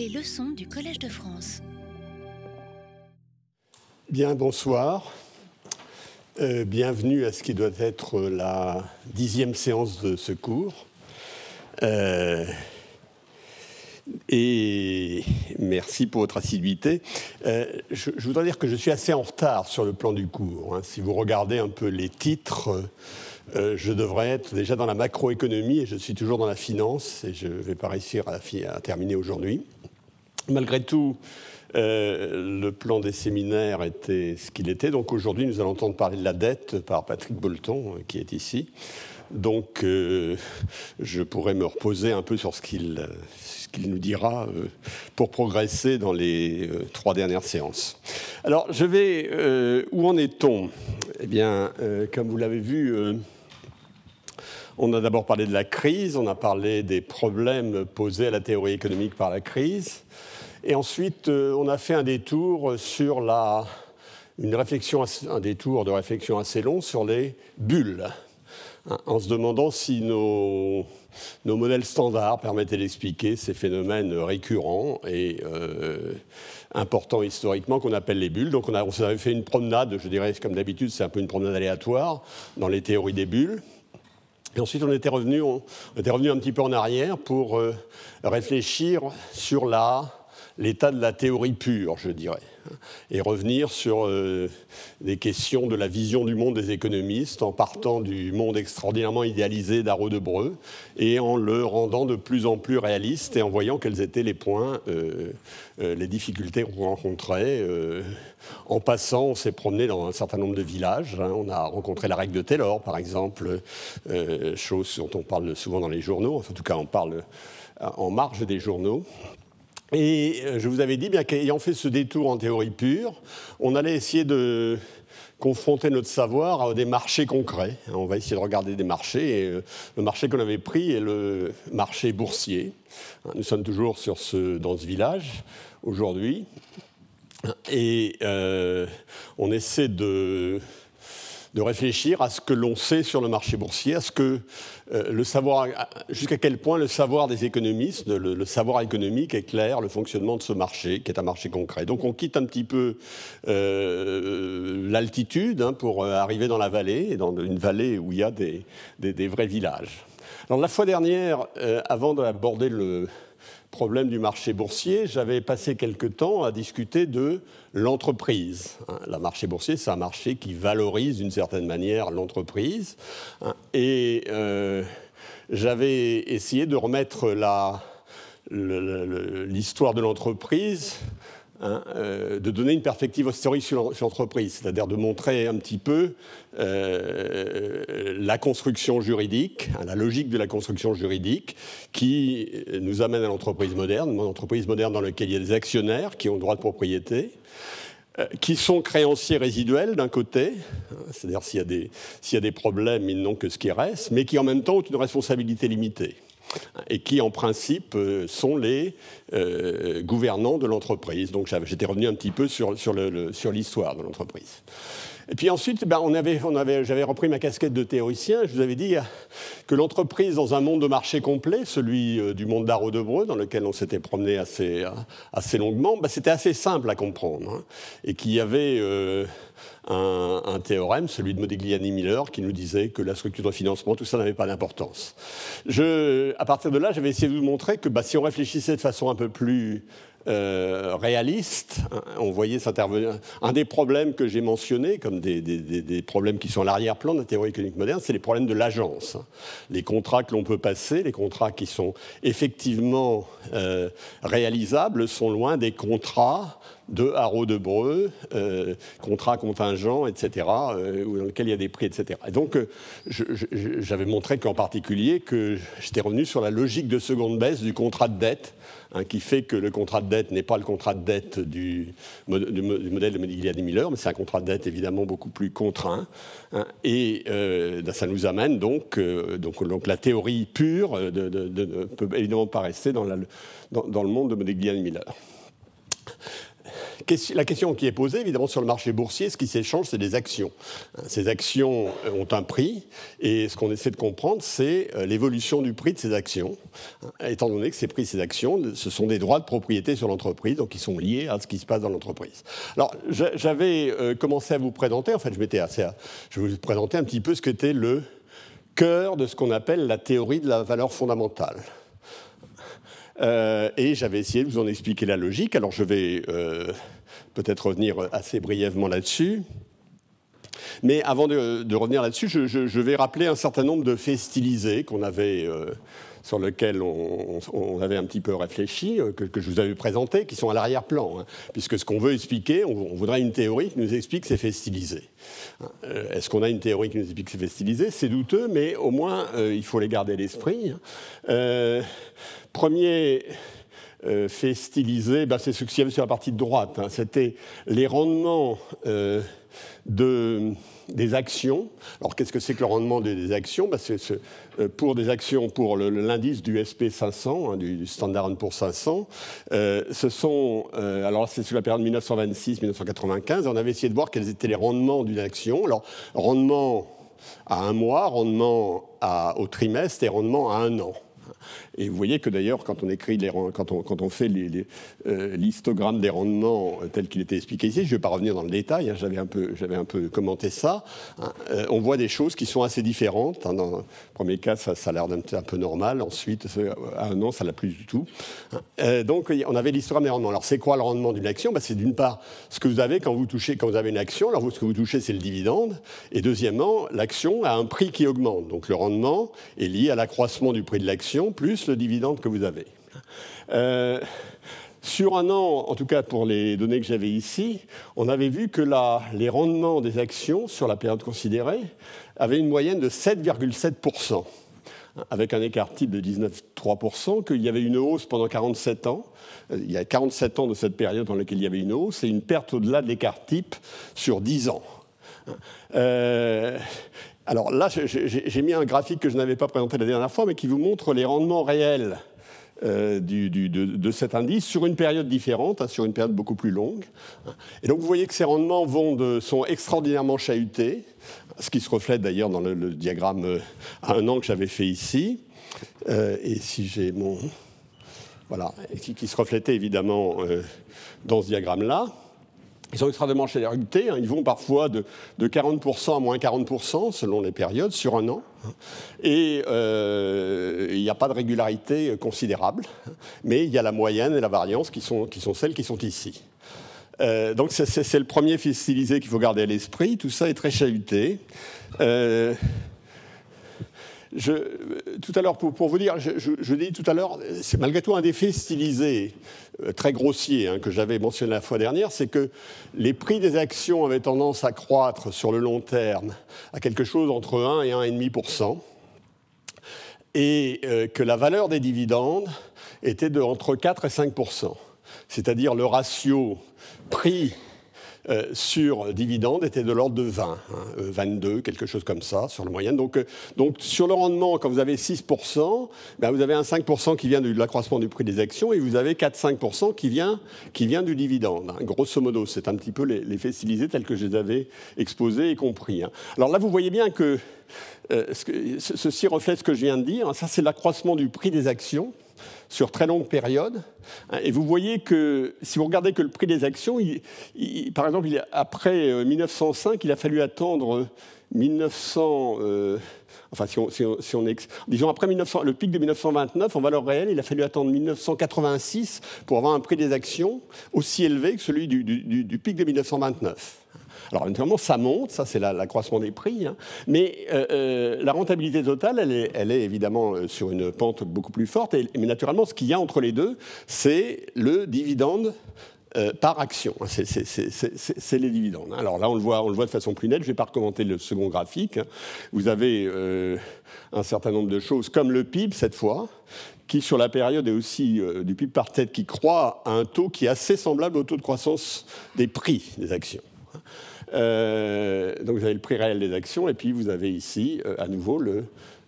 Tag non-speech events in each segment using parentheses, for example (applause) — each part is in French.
Les leçons du Collège de France. Bien, bonsoir. Euh, bienvenue à ce qui doit être la dixième séance de ce cours. Euh, et merci pour votre assiduité. Euh, je, voudrais dire que je suis assez en retard sur le plan du cours. Hein. Si vous regardez un peu les titres, je devrais être déjà dans la macroéconomie et je suis toujours dans la finance et je vais pas réussir à terminer aujourd'hui. Malgré tout, euh, le plan des séminaires était ce qu'il était. Donc aujourd'hui, nous allons entendre parler de la dette par Patrick Bolton, qui est ici. Donc je pourrais me reposer un peu sur ce qu'il nous dira euh, pour progresser dans les euh, trois dernières séances. Alors, je vais. Euh, où en est-on? Eh bien, comme vous l'avez vu, on a d'abord parlé de la crise, on a parlé des problèmes posés à la théorie économique par la crise, et ensuite, on a fait un détour sur la. Une réflexion, un détour de réflexion assez long sur les bulles, hein, en se demandant si nos modèles standards permettaient d'expliquer ces phénomènes récurrents et euh, importants historiquement qu'on appelle les bulles. Donc on, a, fait une promenade, je dirais comme d'habitude, c'est un peu une promenade aléatoire dans les théories des bulles. Et ensuite, on était revenu, un petit peu en arrière pour euh, réfléchir sur l'état de la théorie pure, je dirais et revenir sur euh, des questions de la vision du monde des économistes en partant du monde extraordinairement idéalisé d'Arnaud de Breu et en le rendant de plus en plus réaliste et en voyant quels étaient les points, euh, euh, les difficultés qu'on rencontrait. en passant, on s'est promené dans un certain nombre de villages. Hein. On a rencontré la règle de Taylor, par exemple, chose dont on parle souvent dans les journaux. en tout cas, on parle en marge des journaux. Et euh, je vous avais dit, bien qu'ayant fait ce détour en théorie pure, on allait essayer de confronter notre savoir à des marchés concrets. On va essayer de regarder des marchés. Euh, le marché qu'on avait pris est le marché boursier. Nous sommes toujours dans ce village aujourd'hui. Et euh, on essaie de de réfléchir à ce que l'on sait sur le marché boursier, à ce que euh, le savoir, jusqu'à quel point le savoir des économistes, le, savoir économique éclaire le fonctionnement de ce marché, qui est un marché concret. Donc on quitte un petit peu euh, l'altitude hein, pour euh, arriver dans la vallée, dans une vallée où il y a des, des, vrais villages. Alors la fois dernière, avant d'aborder le problème du marché boursier, j'avais passé quelque temps à discuter de l'entreprise. Le marché boursier, c'est un marché qui valorise d'une certaine manière l'entreprise. Et euh, j'avais essayé de remettre l'histoire de l'entreprise Hein, euh, de donner une perspective historique sur l'entreprise, c'est-à-dire de montrer un petit peu euh, la construction juridique, hein, la logique de la construction juridique qui nous amène à l'entreprise moderne, une entreprise moderne dans laquelle il y a des actionnaires qui ont droit de propriété, euh, qui sont créanciers résiduels d'un côté, hein, c'est-à-dire s'il y, y, a des problèmes, ils n'ont que ce qui reste, mais qui en même temps ont une responsabilité limitée et qui en principe euh, sont les euh, gouvernants de l'entreprise. Donc j'étais revenu un petit peu sur, sur l'histoire de l'entreprise. Et puis ensuite, ben, j'avais repris ma casquette de théoricien. Je vous avais dit que l'entreprise, dans un monde de marché complet, celui euh, du monde Debreu, dans lequel on s'était promené assez, assez longuement, ben, c'était assez simple à comprendre. Hein, et qu'il y avait un, théorème, celui de Modigliani-Miller, qui nous disait que la structure de financement, tout ça n'avait pas d'importance. à partir de là, j'avais essayé de vous montrer que bah, si on réfléchissait de façon un peu plus euh, réaliste. Hein, on voyait s'intervenir. Un des problèmes que j'ai mentionnés, comme des, problèmes qui sont à l'arrière-plan de la théorie économique moderne, c'est les problèmes de l'agence. Les contrats que l'on peut passer, les contrats qui sont effectivement euh, réalisables, sont loin des contrats de haro de Breu, euh, contrats contingents, etc., euh, dans lesquels il y a des prix, etc. Et donc, j'avais montré qu'en particulier, que j'étais revenu sur la logique de seconde baisse du contrat de dette Hein, qui fait que le contrat de dette n'est pas le contrat de dette du, modèle de Modigliani Miller, mais c'est un contrat de dette évidemment beaucoup plus contraint. Hein, et euh, ça nous amène donc, euh, donc, donc, la théorie pure ne peut évidemment pas rester dans, dans, le monde de Modigliani Miller. La question qui est posée, évidemment, sur le marché boursier, ce qui s'échange, c'est des actions. Ces actions ont un prix, et ce qu'on essaie de comprendre, c'est l'évolution du prix de ces actions, étant donné que ces prix ces actions, ce sont des droits de propriété sur l'entreprise, donc ils sont liés à ce qui se passe dans l'entreprise. Alors, j'avais commencé à vous présenter, en fait, je m'étais assez... je vais vous présenter un petit peu ce qu'était le cœur de ce qu'on appelle la théorie de la valeur fondamentale. Euh, et j'avais essayé de vous en expliquer la logique. Alors je vais euh, peut-être revenir assez brièvement là-dessus. Mais avant de, revenir là-dessus, je, vais rappeler un certain nombre de faits stylisés qu'on avait euh, sur lequel on, avait un petit peu réfléchi, euh, que, je vous avais présenté, qui sont à l'arrière-plan. Hein. puisque ce qu'on veut expliquer, on, voudrait une théorie qui nous explique ces faits stylisés. Euh, est-ce qu'on a une théorie qui nous explique ces faits stylisés C'est douteux, mais au moins, euh, il faut les garder à l'esprit. Hein. premier fait stylisé, bah, c'est ce qu'il y avait sur la partie de droite. Hein. C'était les rendements de des actions. Alors qu'est-ce que c'est que le rendement des, actions? Ben, Pour des actions, pour l'indice du SP500, hein, du, Standard Poor's 500, euh, ce sont, euh, alors c'est sur la période 1926-1995, on avait essayé de voir quels étaient les rendements d'une action. Alors rendement à un mois, rendement au trimestre et rendement à un an. Et vous voyez que d'ailleurs, quand on écrit les, quand, on, quand on fait euh, l'histogramme des rendements euh, tel qu'il était expliqué ici, je ne vais pas revenir dans le détail, hein, j'avais un, peu, un peu commenté ça, hein, euh, on voit des choses qui sont assez différentes. Hein. dans le premier cas, ça, a l'air d'un un peu normal, ensuite, à un an, ça l'a plus du tout. donc, on avait l'histogramme des rendements. Alors, c'est quoi le rendement d'une action? Ben, C'est d'une part ce que vous avez quand vous touchez, quand vous avez une action. Alors, ce que vous touchez, c'est le dividende. Et deuxièmement, l'action a un prix qui augmente. Donc, le rendement est lié à l'accroissement du prix de l'action plus le dividende que vous avez. Euh, sur un an, en tout cas pour les données que j'avais ici, on avait vu que les rendements des actions sur la période considérée avaient une moyenne de 7,7%, avec un écart type de 19,3%, qu'il y avait une hausse pendant 47 ans. Euh, il y a 47 ans de cette période dans laquelle il y avait une hausse et une perte au-delà de l'écart type sur 10 ans. Euh, alors là, j'ai mis un graphique que je n'avais pas présenté la dernière fois, mais qui vous montre les rendements réels euh, de, cet indice sur une période différente, hein, sur une période beaucoup plus longue. Et donc vous voyez que ces rendements sont extraordinairement chahutés, ce qui se reflète d'ailleurs dans le, diagramme euh, à un an que j'avais fait ici. Et si j'ai mon... Voilà, qui, se reflétait évidemment dans ce diagramme-là. Ils sont extrêmement chahutés, hein. ils vont parfois de, 40% à moins 40% selon les périodes sur un an. Et euh, il n'y a pas de régularité considérable, mais il y a la moyenne et la variance qui sont, qui sont celles qui sont ici. Euh, donc c'est le premier fil stylisé qu'il faut garder à l'esprit. Tout ça est très chahuté. Euh, tout à l'heure, pour, vous dire, je, dis tout à l'heure, c'est malgré tout un des faits stylisés euh, très grossier hein, que j'avais mentionné la fois dernière, c'est que les prix des actions avaient tendance à croître sur le long terme à quelque chose entre 1 et 1,5%, et euh, que la valeur des dividendes était de entre 4 et 5%, c'est-à-dire le ratio prix euh, sur dividende était de l'ordre de 20, 22, hein, quelque chose comme ça, sur le moyenne. Donc, euh, donc sur le rendement, quand vous avez 6%, ben vous avez un 5% qui vient de l'accroissement du prix des actions et vous avez 4-5% qui vient, qui vient du dividende. Hein. Grosso modo, c'est un petit peu l'effet stylisé tel que je les avais exposés et compris. Hein. Alors là, vous voyez bien que, euh, ceci reflète ce que je viens de dire. Ça, c'est l'accroissement du prix des actions sur très longue période. Et vous voyez que si vous regardez que le prix des actions, par exemple, après 1905, euh, il a fallu attendre 1900. Euh, enfin, si on, disons après 1900, le pic de 1929 en valeur réelle, il a fallu attendre 1986 pour avoir un prix des actions aussi élevé que celui du pic de 1929. Alors, naturellement, ça monte, ça c'est l'accroissement des prix, hein. mais euh, euh, la rentabilité totale, elle est, évidemment euh, sur une pente beaucoup plus forte, mais naturellement, ce qu'il y a entre les deux, c'est le dividende par action. Hein. C'est les dividendes. Alors là, on le, voit, de façon plus nette. Je ne vais pas recommander le second graphique. Hein. Vous avez un certain nombre de choses, comme le PIB cette fois, qui sur la période est aussi du PIB par tête qui croît à un taux qui est assez semblable au taux de croissance des prix des actions. Euh, donc vous avez le prix réel des actions et puis vous avez ici euh, à nouveau le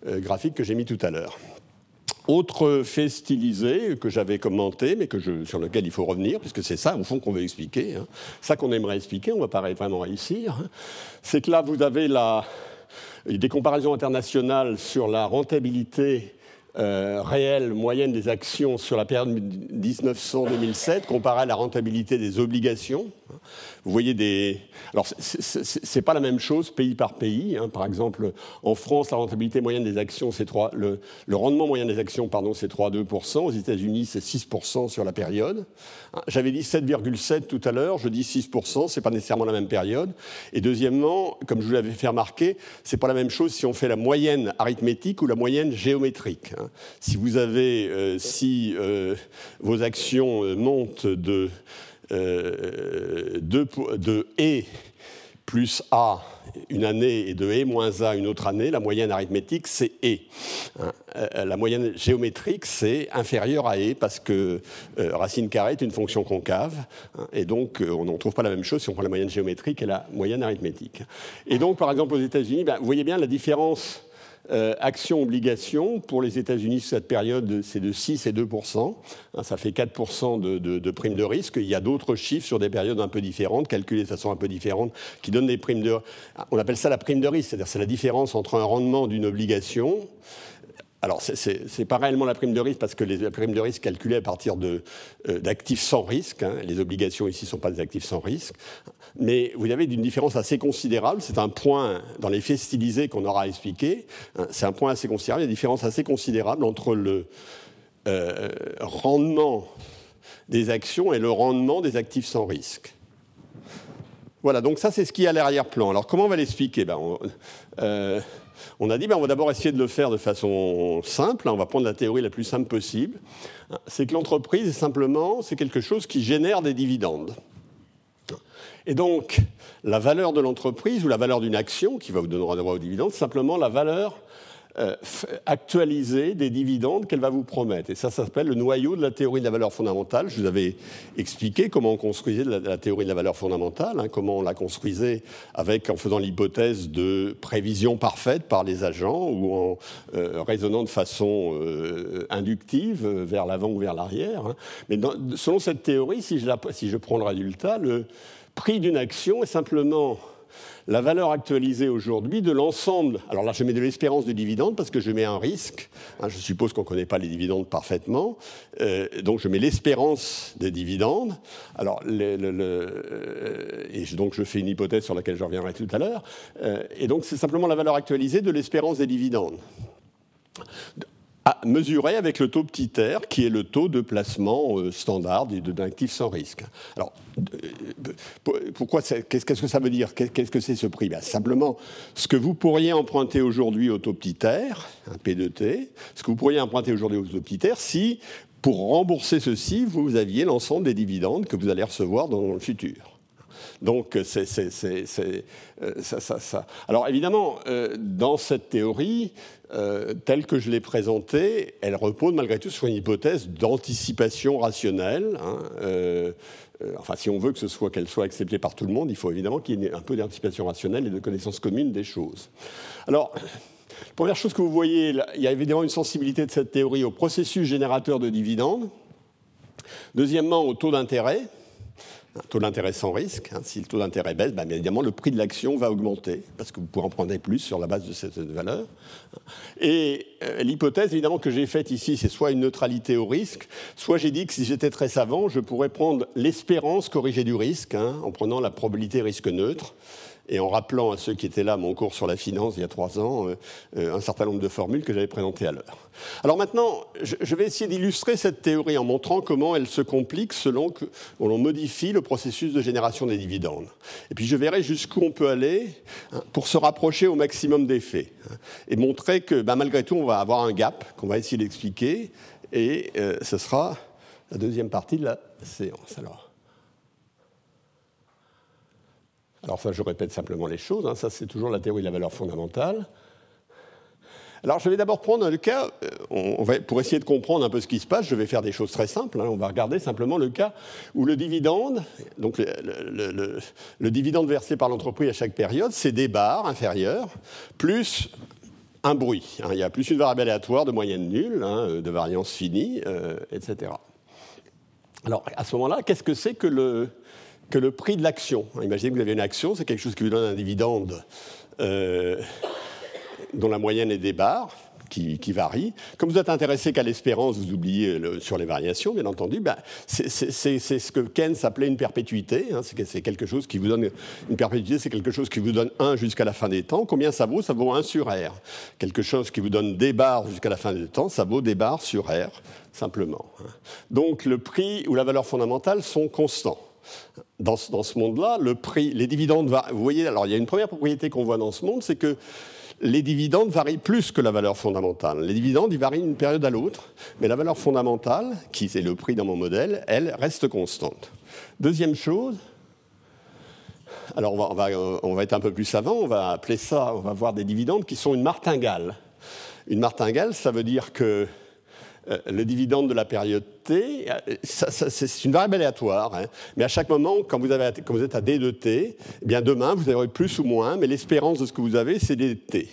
euh, graphique que j'ai mis tout à l'heure. Autre fait stylisé que j'avais commenté, mais que sur lequel il faut revenir, puisque c'est ça, au fond, qu'on veut expliquer, hein. ça qu'on aimerait expliquer, on va pas vraiment réussir, hein. c'est que là, vous avez des comparaisons internationales sur la rentabilité réelle moyenne des actions sur la période 1900-2007 comparée à la rentabilité des obligations. Vous voyez des. Alors, ce n'est pas la même chose pays par pays. Hein. Par exemple, en France, la rentabilité moyenne des actions, c'est 3. Le, rendement moyen des actions, pardon, c'est 3,2%. Aux États-Unis, c'est 6% sur la période. Hein, j'avais dit 7,7 tout à l'heure. Je dis 6%. C'est pas nécessairement la même période. Et deuxièmement, comme je vous l'avais fait remarquer, c'est pas la même chose si on fait la moyenne arithmétique ou la moyenne géométrique. Hein. Si vous avez, euh, si euh, vos actions euh, montent de euh, de, E plus A une année et de E moins A une autre année, la moyenne arithmétique, c'est E. Hein, euh, la moyenne géométrique, c'est inférieur à E parce que euh, racine carrée est une fonction concave. Hein, et donc, on n'en trouve pas la même chose si on prend la moyenne géométrique et la moyenne arithmétique. Et donc, par exemple, aux États-Unis, ben, vous voyez bien la différence euh, Action-obligation, pour les États-Unis, cette période, c'est de 6 et 2% hein, Ça fait 4 de, de, de primes de risque. Il y a d'autres chiffres sur des périodes un peu différentes, calculées de façon un peu différente, qui donnent des primes de. On appelle ça la prime de risque, c'est-à-dire c'est la différence entre un rendement d'une obligation alors, ce n'est pas réellement la prime de risque parce que les, la prime de risque calculée à partir euh, d'actifs sans risque. Hein. les obligations ici ne sont pas des actifs sans risque. Mais vous avez une différence assez considérable. C'est un point dans les faits stylisés qu'on aura expliqué. Hein, c'est un point assez considérable. Il y a une différence assez considérable entre le euh, rendement des actions et le rendement des actifs sans risque. Voilà, donc ça c'est ce qui est à l'arrière-plan. Alors comment on va l'expliquer? Ben, euh, on a dit, ben, on va d'abord essayer de le faire de façon simple. Hein, on va prendre la théorie la plus simple possible. C'est que l'entreprise, simplement, c'est quelque chose qui génère des dividendes. Et donc, la valeur de l'entreprise ou la valeur d'une action qui va vous donner droit aux dividendes, simplement la valeur actualiser des dividendes qu'elle va vous promettre. Et ça, ça s'appelle le noyau de la théorie de la valeur fondamentale. Je vous avais expliqué comment on construisait la, théorie de la valeur fondamentale, hein, comment on la construisait avec, en faisant l'hypothèse de prévision parfaite par les agents ou en euh, raisonnant de façon euh, inductive vers l'avant ou vers l'arrière. Hein. Mais selon cette théorie, si je prends le résultat, le prix d'une action est simplement la valeur actualisée aujourd'hui de l'ensemble. Alors là, je mets de l'espérance de dividendes parce que je mets un risque. Hein, je suppose qu'on ne connaît pas les dividendes parfaitement. Euh, donc je mets l'espérance des dividendes. Alors, euh, et donc je fais une hypothèse sur laquelle je reviendrai tout à l'heure. Euh, et donc c'est simplement la valeur actualisée de l'espérance des dividendes à mesurer avec le taux petit r, qui est le taux de placement euh, standard d'un actif sans risque. Alors, euh, pourquoi qu'est-ce que ça veut dire? Qu'est-ce que c'est ce prix? Ben, Simplement, ce que vous pourriez emprunter aujourd'hui au taux petit r, un P2T, ce que vous pourriez emprunter aujourd'hui au taux petit r, si, pour rembourser ceci, vous aviez l'ensemble des dividendes que vous allez recevoir dans le futur. Donc, c'est euh, ça, Alors, évidemment, dans cette théorie, euh, telle que je l'ai présentée, elle repose malgré tout sur une hypothèse d'anticipation rationnelle. Hein, euh, euh, enfin, si on veut que ce soit qu'elle soit acceptée par tout le monde, il faut évidemment qu'il y ait un peu d'anticipation rationnelle et de connaissance commune des choses. Alors, première chose que vous voyez, il y a évidemment une sensibilité de cette théorie au processus générateur de dividendes. Deuxièmement, au taux d'intérêt un taux d'intérêt sans risque. Hein. si le taux d'intérêt baisse, bien évidemment, le prix de l'action va augmenter, parce que vous pourrez en prendre plus sur la base de cette valeur. Et euh, l'hypothèse, évidemment, que j'ai faite ici, c'est soit une neutralité au risque, soit j'ai dit que si j'étais très savant, je pourrais prendre l'espérance corrigée du risque, hein, en prenant la probabilité risque neutre et en rappelant à ceux qui étaient là mon cours sur la finance il y a trois ans euh, euh, un certain nombre de formules que j'avais présentées à l'heure. Alors maintenant, je, vais essayer d'illustrer cette théorie en montrant comment elle se complique selon que l'on modifie le processus de génération des dividendes. Et puis je verrai jusqu'où on peut aller hein, pour se rapprocher au maximum des faits hein, et montrer que ben, malgré tout, on va avoir un gap qu'on va essayer d'expliquer et euh, ce sera la deuxième partie de la séance. Alors. Alors ça, je répète simplement les choses. Hein. Ça, c'est toujours la théorie de la valeur fondamentale. Alors, je vais d'abord prendre le cas, euh, on va, pour essayer de comprendre un peu ce qui se passe, je vais faire des choses très simples. Hein. On va regarder simplement le cas où le dividende, donc le, dividende versé par l'entreprise à chaque période, c'est des barres inférieures, plus un bruit. Hein. il y a plus une variable aléatoire de moyenne nulle, hein, de variance finie, etc. Alors, à ce moment-là, qu'est-ce que c'est que le, que le prix de l'action Imaginez que vous avez une action, c'est quelque chose qui vous donne un dividende dont la moyenne est des barres qui, varie. Comme vous êtes intéressé qu'à l'espérance, vous oubliez sur les variations, bien entendu, ben, c'est ce que Keynes appelait une perpétuité. Hein, c'est quelque chose qui vous donne une perpétuité, c'est quelque chose qui vous donne 1 jusqu'à la fin des temps. Combien ça vaut? Ça vaut 1 sur R. Quelque chose qui vous donne des barres jusqu'à la fin des temps, ça vaut des barres sur R, simplement. Hein. Donc le prix ou la valeur fondamentale sont constants. Dans, ce monde-là, le prix, les dividendes, vous voyez, alors il y a une première propriété qu'on voit dans ce monde, c'est que les dividendes varient plus que la valeur fondamentale. Les dividendes, ils varient d'une période à l'autre, mais la valeur fondamentale, qui est le prix dans mon modèle, elle reste constante. Deuxième chose, alors on va, on va, être un peu plus savant, on va appeler ça, on va voir des dividendes qui sont une martingale. Une martingale, ça veut dire que euh, le dividende de la période T, euh, c'est une variable aléatoire, hein. mais à chaque moment, quand vous, êtes à D de T, eh bien demain, vous aurez plus ou moins, mais l'espérance de ce que vous avez, c'est D de T.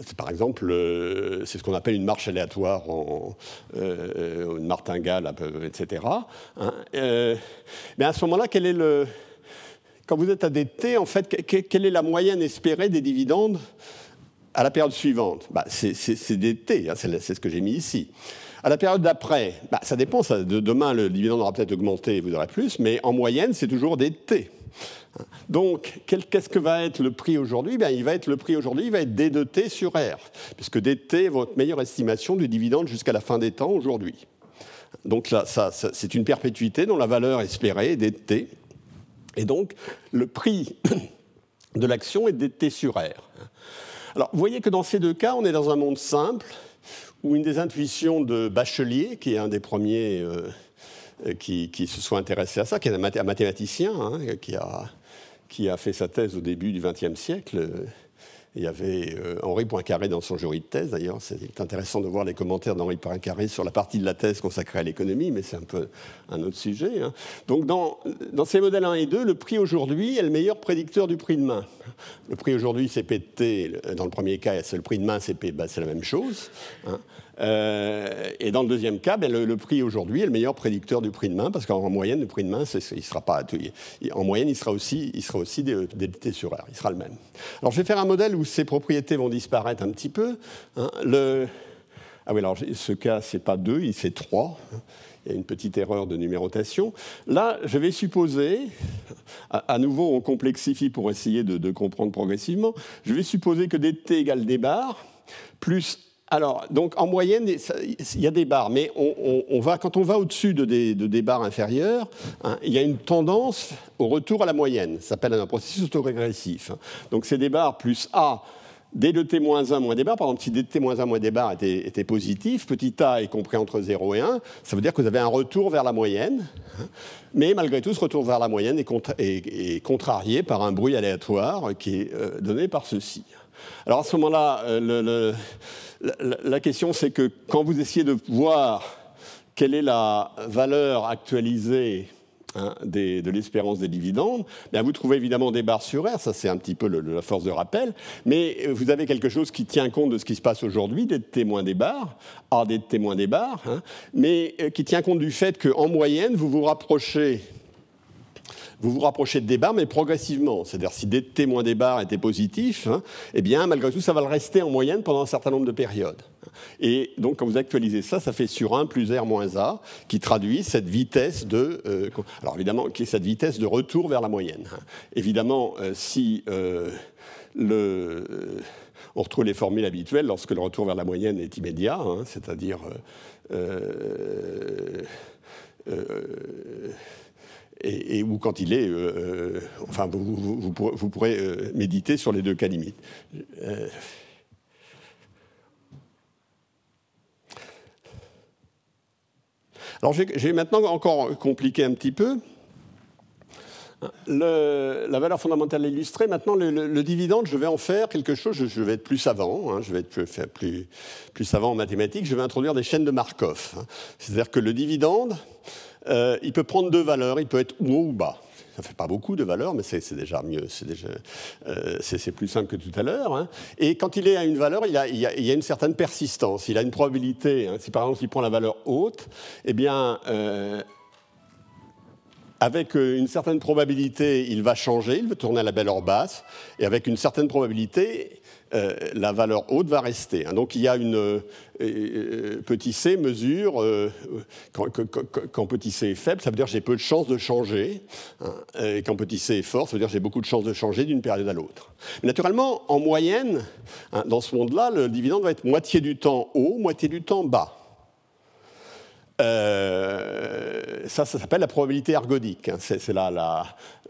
C'est par exemple, euh, c'est ce qu'on appelle une marche aléatoire, en, une martingale, etc. Hein. mais à ce moment-là, quand vous êtes à DT, en fait, quelle est la moyenne espérée des dividendes à la période suivante? Bah, C'est DT, hein, c'est ce que j'ai mis ici. À la période d'après, bah, ça dépend. de, demain, le dividende aura peut-être augmenté et vous aurez plus, mais en moyenne, c'est toujours des T. Donc, qu'est-ce que va être le prix aujourd'hui? Ben, Il va être le prix aujourd'hui, il va être D de T sur R, puisque DT est votre meilleure estimation du dividende jusqu'à la fin des temps aujourd'hui. Donc là, ça, c'est une perpétuité dont la valeur espérée est dt. Et donc, le prix (coughs) de l'action est dt sur R. Alors, vous voyez que dans ces deux cas, on est dans un monde simple ou une des intuitions de Bachelier, qui est un des premiers euh, euh, qui, se soit intéressé à ça, qui est un mathématicien, hein, qui, a, qui a fait sa thèse au début du XXe siècle, il y avait euh, Henri Poincaré dans son jury de thèse, d'ailleurs. C'est intéressant de voir les commentaires d'Henri Poincaré sur la partie de la thèse consacrée à l'économie, mais c'est un peu un autre sujet. Hein. Donc, dans, dans, ces modèles 1 et 2, le prix aujourd'hui est le meilleur prédicteur du prix de main. Le prix aujourd'hui, c'est P de T. Dans le premier cas, c'est le prix de main, c'est P. Ben, c'est la même chose. Hein. Euh, et dans le deuxième cas, ben, le, prix aujourd'hui est le meilleur prédicteur du prix de main, parce qu'en moyenne, le prix de main, il sera pas, en moyenne, il sera aussi, il sera aussi sur R, il sera le même. Alors, je vais faire un modèle où ces propriétés vont disparaître un petit peu. Hein. le, ah oui, alors ce cas, c'est pas 2, c'est 3. Il y a une petite erreur de numérotation. Là, je vais supposer, à, nouveau, on complexifie pour essayer de, de, comprendre progressivement, je vais supposer que dt égale d bar plus alors, donc en moyenne, il y a des barres, mais on, va, quand on va au-dessus de des, barres inférieures, hein, il y a une tendance au retour à la moyenne. Ça s'appelle un processus autorégressif. Donc c'est des barres plus A d de t moins 1 moins des barres, par exemple, si d de t moins 1 moins des barres était, positif, petit a est compris entre 0 et 1, ça veut dire que vous avez un retour vers la moyenne, hein. mais malgré tout, ce retour vers la moyenne est, contrarié par un bruit aléatoire qui est euh, donné par ceci. Alors à ce moment-là, euh, la, question c'est que quand vous essayez de voir quelle est la valeur actualisée hein, de l'espérance des dividendes, bien vous trouvez évidemment des barres sur R, ça c'est un petit peu la force de rappel, mais vous avez quelque chose qui tient compte de ce qui se passe aujourd'hui, des témoins des barres, A des témoins des barres, hein, mais euh, qui tient compte du fait qu'en moyenne, vous vous rapprochez vous vous rapprochez de des barres, mais progressivement. C'est-à-dire, si des témoins des barres étaient positifs, hein, eh bien, malgré tout, ça va le rester en moyenne pendant un certain nombre de périodes. Et donc, quand vous actualisez ça, ça fait sur 1 plus R moins A, qui traduit cette vitesse de. Euh, alors, évidemment, qui est cette vitesse de retour vers la moyenne. Évidemment, euh, si euh, le on retrouve les formules habituelles lorsque le retour vers la moyenne est immédiat, hein, c'est-à-dire et, ou quand il est. Euh, euh, enfin, vous, pourrez, euh, méditer sur les deux cas limites. alors, j'ai maintenant encore compliqué un petit peu. la valeur fondamentale illustrée, maintenant le, dividende, je vais en faire quelque chose, je, vais être plus savant, hein, je vais être plus, plus, savant en mathématiques, je vais introduire des chaînes de Markov. Hein. C'est-à-dire que le dividende, euh, il peut prendre deux valeurs, il peut être haut ou bas. Ça fait pas beaucoup de valeurs, mais c'est déjà mieux, euh, c'est plus simple que tout à l'heure. Hein. Et quand il est à une valeur, il, a, y a, une certaine persistance. Il a une probabilité. Hein. Si par exemple il prend la valeur haute, eh bien euh, avec une certaine probabilité, il va changer, il va tourner à la valeur basse, et avec une certaine probabilité, euh, la valeur haute va rester. Hein. Donc il y a une euh, euh, petit c mesure quand, petit c est faible, ça veut dire j'ai peu de chances de changer, hein. et quand petit c est fort, ça veut dire j'ai beaucoup de chances de changer d'une période à l'autre. Naturellement, en moyenne, hein, dans ce monde-là, le dividende va être moitié du temps haut, moitié du temps bas. Euh, ça, ça s'appelle la probabilité ergodique. Hein. C'est la,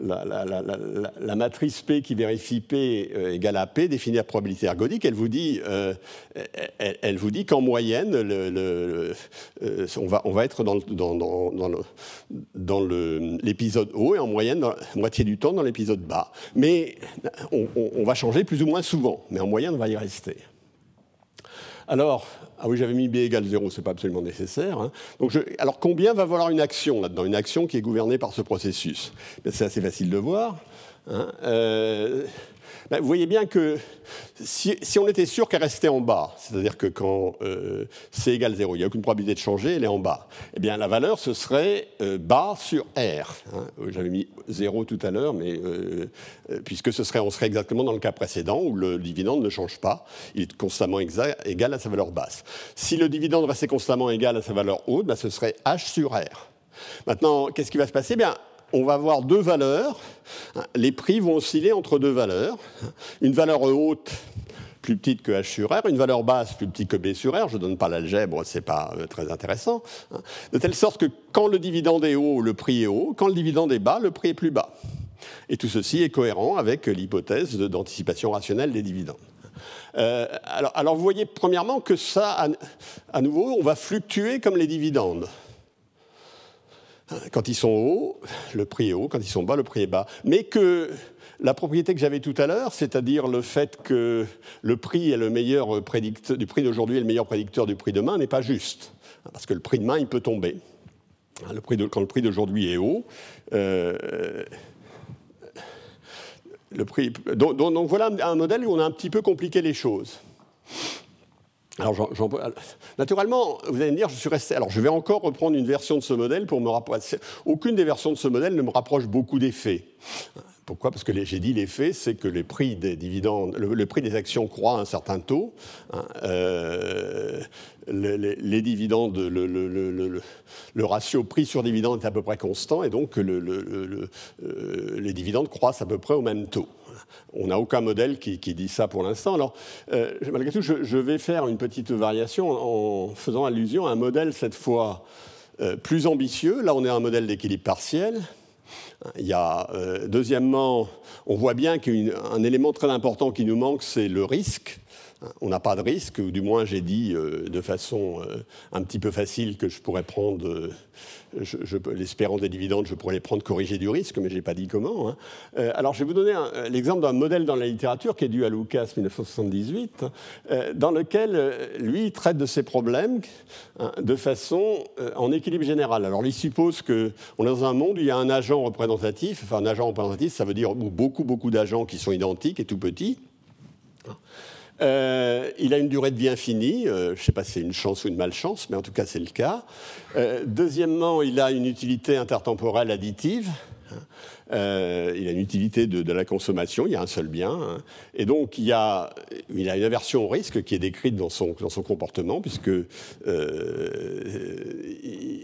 la, matrice P qui vérifie P euh, égale à P, définit la probabilité ergodique. Elle vous dit, euh, elle, vous dit qu'en moyenne, le, on, va, on va être dans, dans, dans, dans l'épisode haut et en moyenne, la moitié du temps, dans l'épisode bas. Mais on, on va changer plus ou moins souvent, mais en moyenne, on va y rester. Alors, ah oui, j'avais mis b égale 0, ce n'est pas absolument nécessaire. Hein. Alors combien va valoir une action là-dedans? Une action qui est gouvernée par ce processus? C'est assez facile de voir. Hein. Euh, ben, vous voyez bien que si, on était sûr qu'elle restait en bas, c'est-à-dire que quand euh, c égale 0, il n'y a aucune probabilité de changer, elle est en bas, eh bien la valeur, ce serait euh, bas sur R. Hein. J'avais mis 0 tout à l'heure, mais euh, puisque ce serait, on serait exactement dans le cas précédent où le dividende ne change pas, il est constamment égal à sa valeur basse. Si le dividende restait constamment égal à sa valeur haute, ben, ce serait H sur R. Maintenant, qu'est-ce qui va se passer? Bien, on va avoir deux valeurs. Les prix vont osciller entre deux valeurs. Une valeur haute plus petite que H sur R, une valeur basse plus petite que B sur R. Je ne donne pas l'algèbre, ce n'est pas euh, très intéressant. De telle sorte que quand le dividende est haut, le prix est haut. Quand le dividende est bas, le prix est plus bas. Et tout ceci est cohérent avec l'hypothèse d'anticipation rationnelle des dividendes. Euh, alors, vous voyez premièrement que ça, à nouveau, on va fluctuer comme les dividendes. Quand ils sont hauts, le prix est haut, quand ils sont bas, le prix est bas. Mais que la propriété que j'avais tout à l'heure, c'est-à-dire le fait que le prix est le meilleur du prix d'aujourd'hui est le meilleur prédicteur du prix demain, n'est pas juste. Parce que le prix de demain, il peut tomber. Le prix quand le prix d'aujourd'hui est haut, euh, le prix, donc, voilà un modèle où on a un petit peu compliqué les choses. Alors, naturellement, vous allez me dire, je suis resté. Alors, je vais encore reprendre une version de ce modèle pour me rapprocher. Aucune des versions de ce modèle ne me rapproche beaucoup des faits. Pourquoi? Parce que j'ai dit les faits, c'est que les prix des dividendes, le, prix des actions croît à un certain taux. Hein, euh, les, dividendes, le, ratio prix sur dividende est à peu près constant, et donc euh, les dividendes croissent à peu près au même taux. On n'a aucun modèle qui, dit ça pour l'instant. Alors, euh, malgré tout, je, vais faire une petite variation en faisant allusion à un modèle, cette fois, euh, plus ambitieux. Là, on est à un modèle d'équilibre partiel. Il y a, euh, deuxièmement, on voit bien qu'un élément très important qui nous manque, c'est le risque. On n'a pas de risque, ou du moins j'ai dit de façon un petit peu facile que je pourrais prendre l'espérance des dividendes, je pourrais les prendre corrigés du risque, mais je n'ai pas dit comment. Hein. Euh, alors, je vais vous donner euh, l'exemple d'un modèle dans la littérature qui est dû à Lucas 1978, euh, dans lequel lui traite de ces problèmes hein, de façon en équilibre général. Alors, il suppose qu'on est dans un monde où il y a un agent représentatif. Enfin, un agent représentatif, ça veut dire beaucoup, beaucoup d'agents qui sont identiques et tout petits. Euh, il a une durée de vie infinie. Euh, je ne sais pas si c'est une chance ou une malchance, mais en tout cas, c'est le cas. Euh, deuxièmement, il a une utilité intertemporelle additive. Euh, il a une utilité de, la consommation, il y a un seul bien. Hein. Et donc, il, y a, une aversion au risque qui est décrite dans son, dans son comportement, puisque, euh,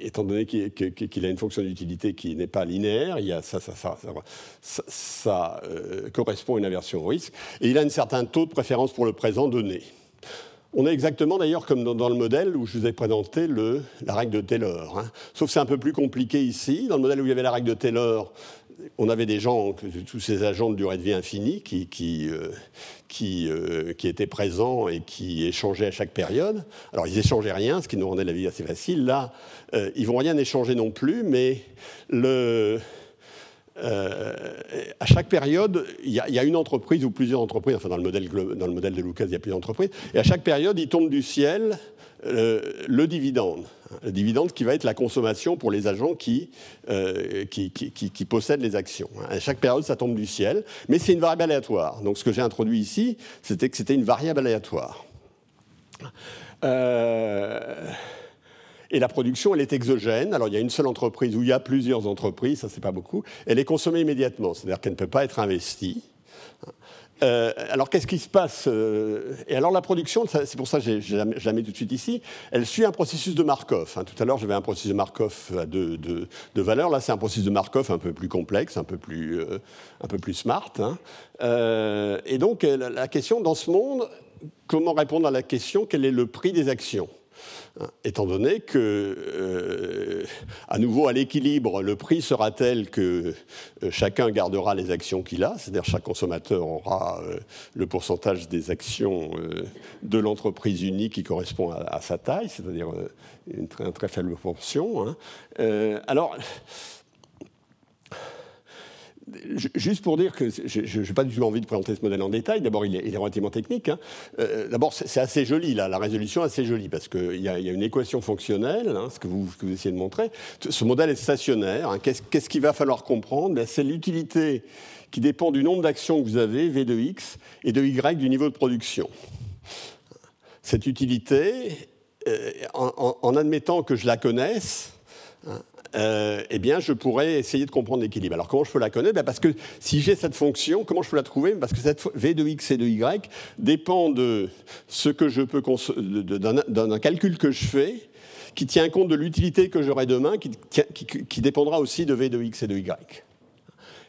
étant donné qu'il a une fonction d'utilité qui n'est pas linéaire, il y a, ça, ça, ça, ça euh, correspond à une aversion au risque. Et il a un certain taux de préférence pour le présent donné. On est exactement d'ailleurs comme dans, le modèle où je vous ai présenté la règle de Taylor. Hein. Sauf que c'est un peu plus compliqué ici. Dans le modèle où il y avait la règle de Taylor, on avait des gens, tous ces agents de durée de vie infinie qui, qui, euh, euh, qui, étaient présents et qui échangeaient à chaque période. Alors, ils échangeaient rien, ce qui nous rendait la vie assez facile. Là, euh, ils vont rien échanger non plus, mais le, à chaque période, il y, a une entreprise ou plusieurs entreprises, enfin dans le modèle, dans le modèle de Lucas, il y a plusieurs entreprises, et à chaque période, il tombe du ciel le dividende. Le dividende qui va être la consommation pour les agents qui, qui, qui, possèdent les actions. À chaque période, ça tombe du ciel, mais c'est une variable aléatoire. Donc ce que j'ai introduit ici, c'était que c'était une variable aléatoire. Euh, et la production, elle est exogène. Alors, il y a une seule entreprise où il y a plusieurs entreprises, ça, c'est pas beaucoup. Elle est consommée immédiatement, c'est-à-dire qu'elle ne peut pas être investie. Euh, alors, qu'est-ce qui se passe euh, Et alors, la production, c'est pour ça que je la mets tout de suite ici, elle suit un processus de Markov. Hein. Tout à l'heure, j'avais un processus de Markov à deux, valeurs. Là, c'est un processus de Markov un peu plus complexe, un peu plus, un peu plus smart. Hein. et donc, la question dans ce monde, comment répondre à la question quel est le prix des actions? Étant donné que, euh, à nouveau, à l'équilibre, le prix sera tel que euh, chacun gardera les actions qu'il a, c'est-à-dire chaque consommateur aura euh, le pourcentage des actions de l'entreprise unique qui correspond à, sa taille, c'est-à-dire une, très, faible proportion. Hein. alors, Juste pour dire que je n'ai pas du tout envie de présenter ce modèle en détail. D'abord, il, est relativement technique. Hein. Euh, d'abord, c'est assez joli, là. la résolution est assez jolie, parce qu'il y, a une équation fonctionnelle, hein, ce, que vous, essayez de montrer. Ce modèle est stationnaire. Hein. Qu'est-ce qu'il va falloir comprendre? Ben, C'est l'utilité qui dépend du nombre d'actions que vous avez, V de X, et de Y du niveau de production. Cette utilité, euh, en, admettant que je la connaisse, euh, eh bien, je pourrais essayer de comprendre l'équilibre. Alors, comment je peux la connaître? Ben, Parce que si j'ai cette fonction, comment je peux la trouver? Parce que cette v de x et de y dépend de ce que je peux d'un calcul que je fais qui tient compte de l'utilité que j'aurai demain, qui, dépendra aussi de v de x et de y.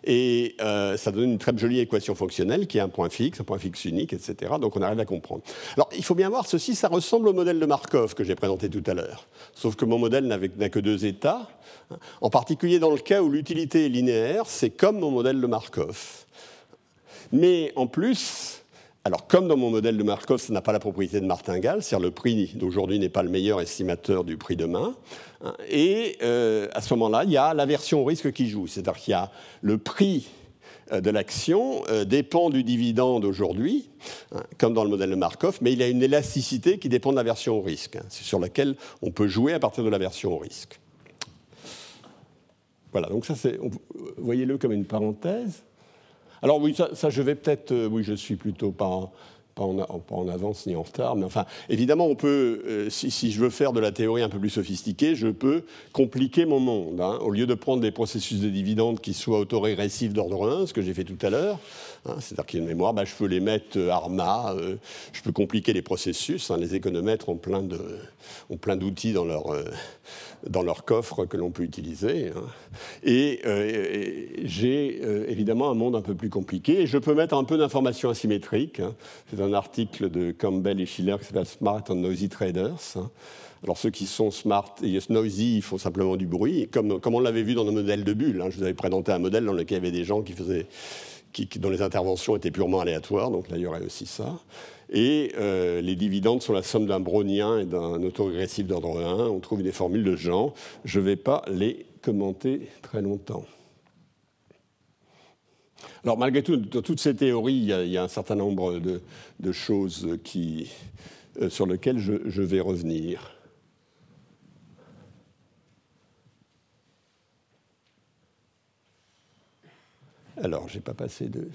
Et euh, ça donne une très jolie équation fonctionnelle qui a un point fixe, un point fixe unique, etc. Donc on arrive à comprendre. Alors il faut bien voir, ceci, ça ressemble au modèle de Markov que j'ai présenté tout à l'heure. Sauf que mon modèle n'a que deux états. En particulier dans le cas où l'utilité est linéaire, c'est comme mon modèle de Markov. Mais en plus, alors, comme dans mon modèle de Markov, ça n'a pas la propriété de martingale, c'est-à-dire le prix d'aujourd'hui n'est pas le meilleur estimateur du prix demain. Hein, et euh, à ce moment-là, il y a l'aversion au risque qui joue. C'est-à-dire qu'il y a le prix euh, de l'action euh, dépend du dividende aujourd'hui, hein, comme dans le modèle de Markov, mais il y a une élasticité qui dépend de l'aversion au risque, hein, sur laquelle on peut jouer à partir de l'aversion au risque. Voilà, donc ça, c'est, voyez-le comme une parenthèse. Alors oui, ça, je vais peut-être, euh, oui, je suis plutôt pas pas en, avance ni en retard, mais enfin, évidemment, on peut, euh, si, je veux faire de la théorie un peu plus sophistiquée, je peux compliquer mon monde. Hein. Au lieu de prendre des processus de dividendes qui soient autorégressifs d'ordre 1, ce que j'ai fait tout à l'heure, hein, c'est-à-dire qu'il y a une mémoire, bah, je peux les mettre euh, ARMA, euh, je peux compliquer les processus, hein, les économètres ont plein, ont plein d'outils dans leur, dans leur coffre que l'on peut utiliser. Et, j'ai évidemment un monde un peu plus compliqué, je peux mettre un peu d'informations asymétriques. C'est un article de Campbell et Schiller qui s'appelle Smart and Noisy Traders. Alors ceux qui sont smart et noisy, ils font simplement du bruit, comme, comme on l'avait vu dans nos modèles de bulles. Hein. Je vous avais présenté un modèle dans lequel il y avait des gens qui faisaient, qui, dont les interventions étaient purement aléatoires, donc là il y aurait aussi ça. Et euh, les dividendes sont la somme d'un brownien et d'un autorégressif d'ordre 1. On trouve des formules de genre. Je ne vais pas les commenter très longtemps. Alors malgré tout, dans toutes ces théories, il y a, un certain nombre de, choses euh, sur lesquelles je, vais revenir. Alors, je n'ai pas passé de...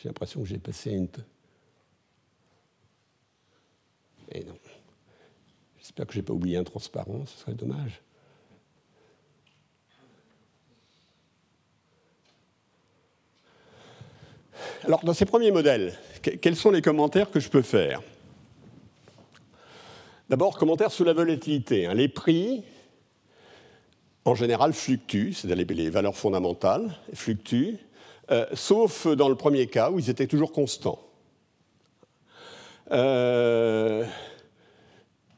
J'ai l'impression que j'ai passé une... Et non. J'espère que je n'ai pas oublié un transparent, ce serait dommage. Alors, dans ces premiers modèles, quels sont les commentaires que je peux faire? D'abord, commentaires sous la volatilité. Hein. Les prix, en général, fluctuent, c'est-à-dire les valeurs fondamentales fluctuent, euh, sauf dans le premier cas où ils étaient toujours constants. Euh,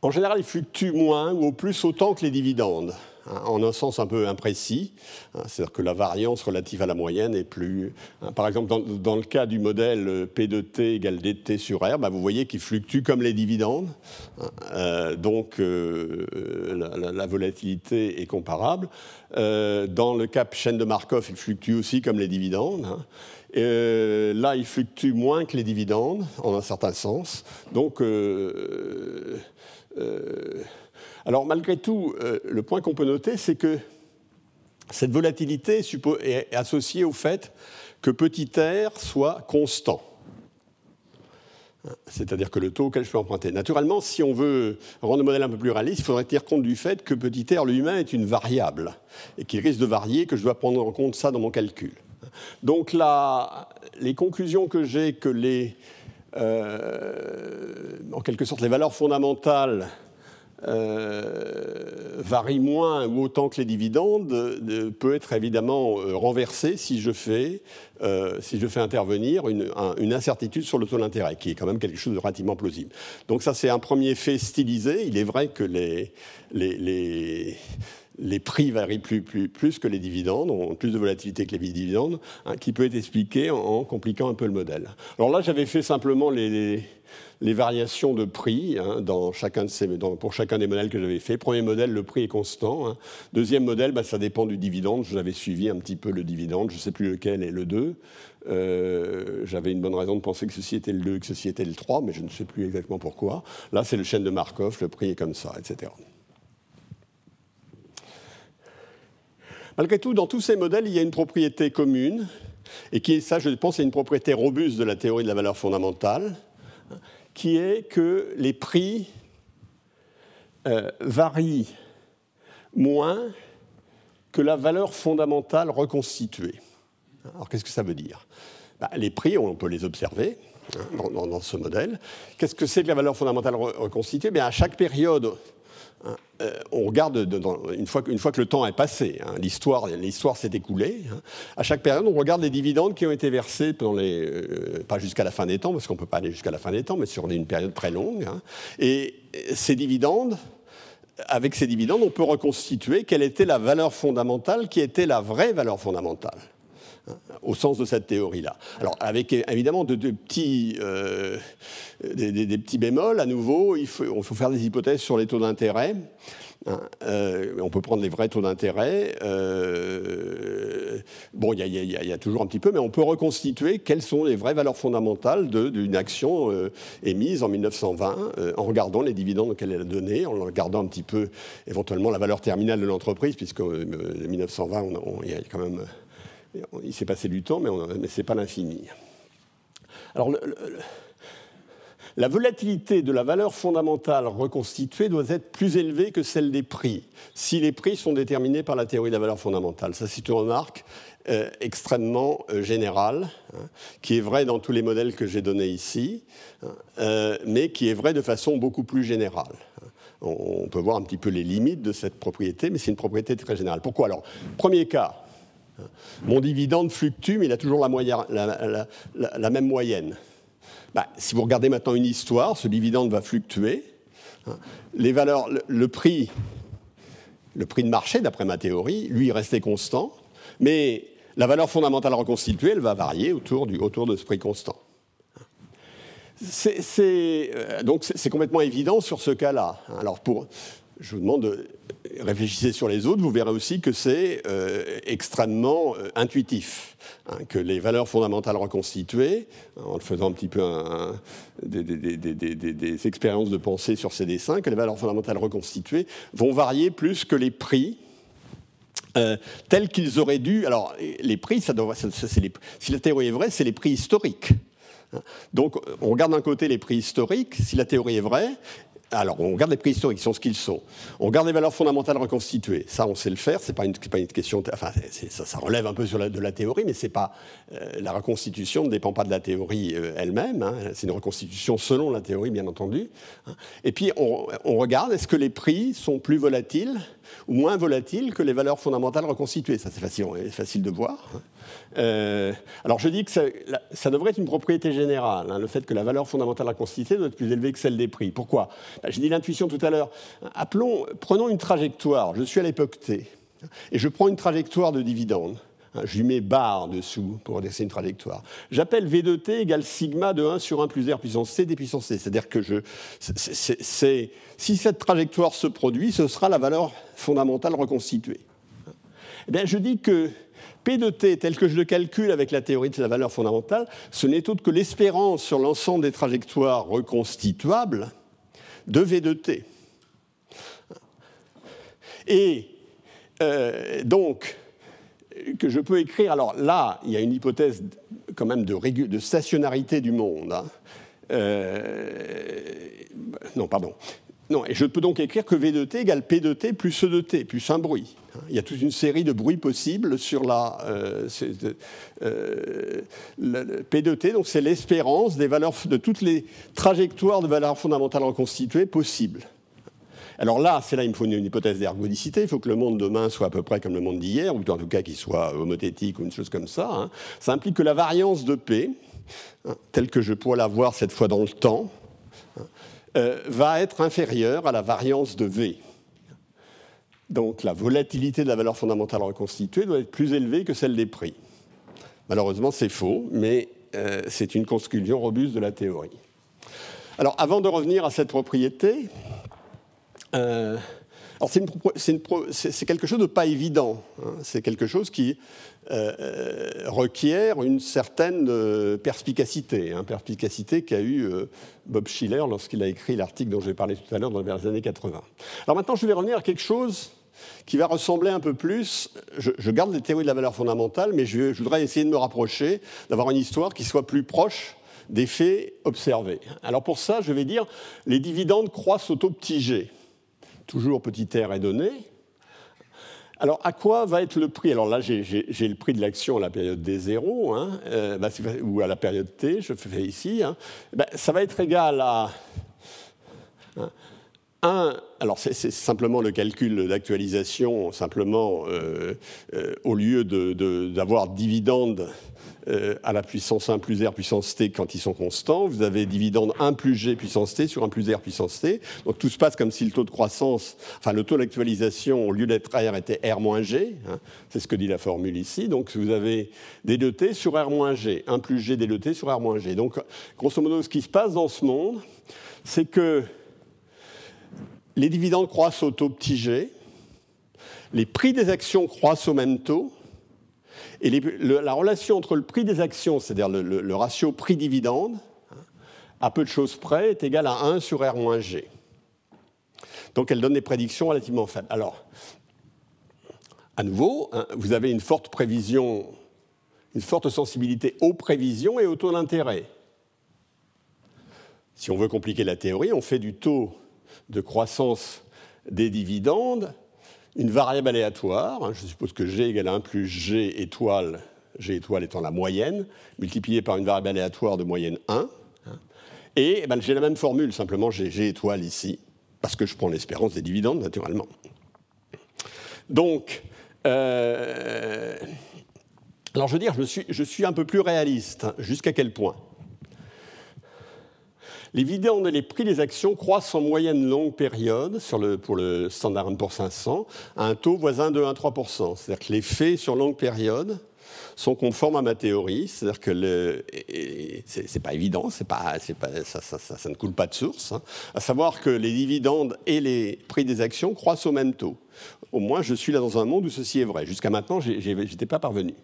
en général, ils fluctuent moins ou au plus autant que les dividendes. Hein, en un sens un peu imprécis. Hein, c'est-à-dire que la variance relative à la moyenne est plus. Hein, par exemple, dans, le cas du modèle P de t égale dt sur R, bah, vous voyez qu'il fluctue comme les dividendes. Euh, donc euh, la, volatilité est comparable. Euh, dans le cas chaîne de Markov, il fluctue aussi comme les dividendes. là, il fluctue moins que les dividendes, en un certain sens. Donc, alors malgré tout, euh, le point qu'on peut noter, c'est que cette volatilité est associée au fait que petit r soit constant. C'est-à-dire que le taux auquel je peux emprunter. Naturellement, si on veut rendre le modèle un peu plus réaliste, il faudrait tenir compte du fait que petit r lui-même est une variable et qu'il risque de varier, que je dois prendre en compte ça dans mon calcul. Donc là, les conclusions que j'ai, que les, euh, en quelque sorte, les valeurs fondamentales euh, varie moins ou autant que les dividendes euh, peut être évidemment euh, renversé si je fais, si je fais intervenir une, incertitude sur le taux d'intérêt, qui est quand même quelque chose de relativement plausible. Donc ça, c'est un premier fait stylisé. Il est vrai que les, les, les, prix varient plus, que les dividendes, ont plus de volatilité que les dividendes, hein, qui peut être expliqué en, compliquant un peu le modèle. Alors là, j'avais fait simplement les les variations de prix hein, dans chacun de ces, pour chacun des modèles que j'avais fait. Premier modèle, le prix est constant. Hein. Deuxième modèle, bah, ça dépend du dividende. Je l'avais suivi un petit peu le dividende, je ne sais plus lequel est le 2. Euh, j'avais une bonne raison de penser que ceci était le 2 et que ceci était le 3, mais je ne sais plus exactement pourquoi. Là, c'est le chaîne de Markov, le prix est comme ça, etc. Malgré tout, dans tous ces modèles, il y a une propriété commune, et qui ça, je pense, est une propriété robuste de la théorie de la valeur fondamentale, qui est que les prix euh, varient moins que la valeur fondamentale reconstituée. Alors qu'est-ce que ça veut dire? Bah, Les prix, on peut les observer hein, dans, ce modèle. Qu'est-ce que c'est que la valeur fondamentale reconstituée? À chaque période euh, on regarde une, fois, que le temps est passé, hein, l'histoire, s'est écoulée. Hein. à chaque période, on regarde les dividendes qui ont été versés, pendant les, euh, pas jusqu'à la fin des temps, parce qu'on ne peut pas aller jusqu'à la fin des temps, mais sur une période très longue. et ces dividendes, avec ces dividendes, on peut reconstituer quelle était la valeur fondamentale qui était la vraie valeur fondamentale au sens de cette théorie-là. Alors, avec évidemment de, petits, euh, des, petits bémols, à nouveau, il faut, faut faire des hypothèses sur les taux d'intérêt. Hein, euh, on peut prendre les vrais taux d'intérêt. Euh, bon, il y, a toujours un petit peu, mais on peut reconstituer quelles sont les vraies valeurs fondamentales d'une action émise en 1920 en regardant les dividendes qu'elle a donnés, en regardant un petit peu éventuellement la valeur terminale de l'entreprise, puisque en 1920, il y a quand même il s'est passé du temps, mais, ce n'est pas l'infini. Alors, la volatilité de la valeur fondamentale reconstituée doit être plus élevée que celle des prix, si les prix sont déterminés par la théorie de la valeur fondamentale. Ça, c'est une remarque euh, extrêmement euh, générale, hein, qui est vraie dans tous les modèles que j'ai donnés ici, hein, euh, mais qui est vraie de façon beaucoup plus générale. On, on peut voir un petit peu les limites de cette propriété, mais c'est une propriété très générale. Pourquoi? Alors Premier cas, mon dividende fluctue, mais il a toujours la, même moyenne. Bah, si vous regardez maintenant une histoire, ce dividende va fluctuer. Hein. Le, prix, le prix de marché, d'après ma théorie, lui, restait constant, mais la valeur fondamentale reconstituée, elle va varier autour de ce prix constant. C'est, euh, donc c'est complètement évident sur ce cas-là. Alors pour, je vous demande de réfléchir sur les autres, vous verrez aussi que c'est euh, extrêmement euh, intuitif, hein, que les valeurs fondamentales reconstituées, en faisant un petit peu des, expériences de pensée sur ces dessins, que les valeurs fondamentales reconstituées vont varier plus que les prix. Euh, tels qu'ils auraient dû. Alors, les prix, si la théorie est vraie, c'est les prix historiques. Hein. Donc, on regarde d'un côté les prix historiques, si la théorie est vraie, alors, on regarde les prix historiques, ils sont ce qu'ils sont. On regarde les valeurs fondamentales reconstituées. Ça, on sait le faire. C'est pas une, question. Enfin, ça, relève un peu de la théorie, mais c'est pas euh, la reconstitution ne dépend pas de la théorie euh, elle-même. Hein. C'est une reconstitution selon la théorie, bien entendu. Hein. Et puis, on, regarde est-ce que les prix sont plus volatiles ou moins volatiles que les valeurs fondamentales reconstituées. Ça, c'est facile, de voir. Hein. Euh, alors, je dis que ça, devrait être une propriété générale, hein, le fait que la valeur fondamentale reconstituée doit être plus élevée que celle des prix. Pourquoi? Ben, J'ai dit l'intuition tout à l'heure. Prenons une trajectoire. Je suis à l'époque T, et je prends une trajectoire de dividende. Je lui mets barre dessous pour dessiner une trajectoire. J'appelle V de t égale sigma de 1 sur 1 plus R puissance c des puissance c. C'est-à-dire que je, si cette trajectoire se produit, ce sera la valeur fondamentale reconstituée. Eh bien, je dis que P de t, tel que je le calcule avec la théorie de la valeur fondamentale, ce n'est autre que l'espérance sur l'ensemble des trajectoires reconstituables de V de t. Et euh, donc, que je peux écrire. Alors là, il y a une hypothèse quand même de, stationnarité du monde. Hein. Euh, non, pardon. Non, et je peux donc écrire que V de t égale P de t plus E de t, plus un bruit. Hein. Il y a toute une série de bruits possibles sur la euh, euh, P de t, donc c'est l'espérance des valeurs de toutes les trajectoires de valeurs fondamentales reconstituées possibles. Alors là, c'est là il me faut une, hypothèse d'ergodicité. Il faut que le monde demain soit à peu près comme le monde d'hier, ou en tout cas qu'il soit homothétique ou une chose comme ça. Hein. Ça implique que la variance de P, hein, telle que je pourrais la voir cette fois dans le temps, hein, euh, va être inférieure à la variance de V. Donc la volatilité de la valeur fondamentale reconstituée doit être plus élevée que celle des prix. Malheureusement, c'est faux, mais euh, c'est une conclusion robuste de la théorie. Alors, avant de revenir à cette propriété, euh, c'est quelque chose de pas évident. Hein. C'est quelque chose qui euh, requiert une certaine euh, perspicacité, hein, perspicacité qu'a eu Bob Schiller lorsqu'il a écrit l'article dont j'ai parlé tout à l'heure dans les années 80. Alors maintenant, je vais revenir à quelque chose qui va ressembler un peu plus. Je, garde les théories de la valeur fondamentale, mais je, je voudrais essayer de me rapprocher, d'avoir une histoire qui soit plus proche des faits observés. Alors pour ça, je vais dire les dividendes croissent au taux petit g toujours petit r est donné. Alors, à quoi va être le prix? Alors là, j'ai le prix de l'action à la période D0, hein, euh, bah, ou à la période T, je fais ici. Hein. Bah, ça va être égal à 1. Hein, alors, c'est simplement le calcul d'actualisation, simplement, euh, euh, au lieu d'avoir dividende euh, à la puissance 1 plus R puissance T quand ils sont constants. Vous avez dividende 1 plus G puissance T sur 1 plus R puissance T. Donc tout se passe comme si le taux de croissance, enfin le taux d'actualisation, au lieu d'être R, était R moins G. Hein. C'est ce que dit la formule ici. Donc vous avez d de T sur R moins G. 1 plus G d de T sur R moins G. Donc grosso modo, ce qui se passe dans ce monde, c'est que les dividendes croissent au taux petit g, les prix des actions croissent au même taux, et la relation entre le prix des actions, c'est-à-dire le, ratio prix-dividende, à peu de choses près, est égal à 1 sur R moins G. Donc elle donne des prédictions relativement faibles. Alors, à nouveau, hein, vous avez une forte prévision, une forte sensibilité aux prévisions et au taux d'intérêt. Si on veut compliquer la théorie, on fait du taux de croissance des dividendes une variable aléatoire, hein, je suppose que G égale 1 plus G étoile, G étoile étant la moyenne, multiplié par une variable aléatoire de moyenne 1. Hein. et eh ben, j'ai la même formule, simplement j'ai G étoile ici, parce que je prends l'espérance des dividendes, naturellement. Donc, euh, alors je veux dire, je suis, je suis un peu plus réaliste. Hein, jusqu'à quel point? Les dividendes et les prix des actions croissent en moyenne longue période pour le standard pour 500 à un taux voisin de 1,3%. C'est-à-dire que les faits sur longue période sont conformes à ma théorie, c'est-à-dire que c'est pas évident, pas, ça, ne coule pas de source, hein. à savoir que les dividendes et les prix des actions croissent au même taux. Au moins, je suis là dans un monde où ceci est vrai. Jusqu'à maintenant, je n'étais pas parvenu.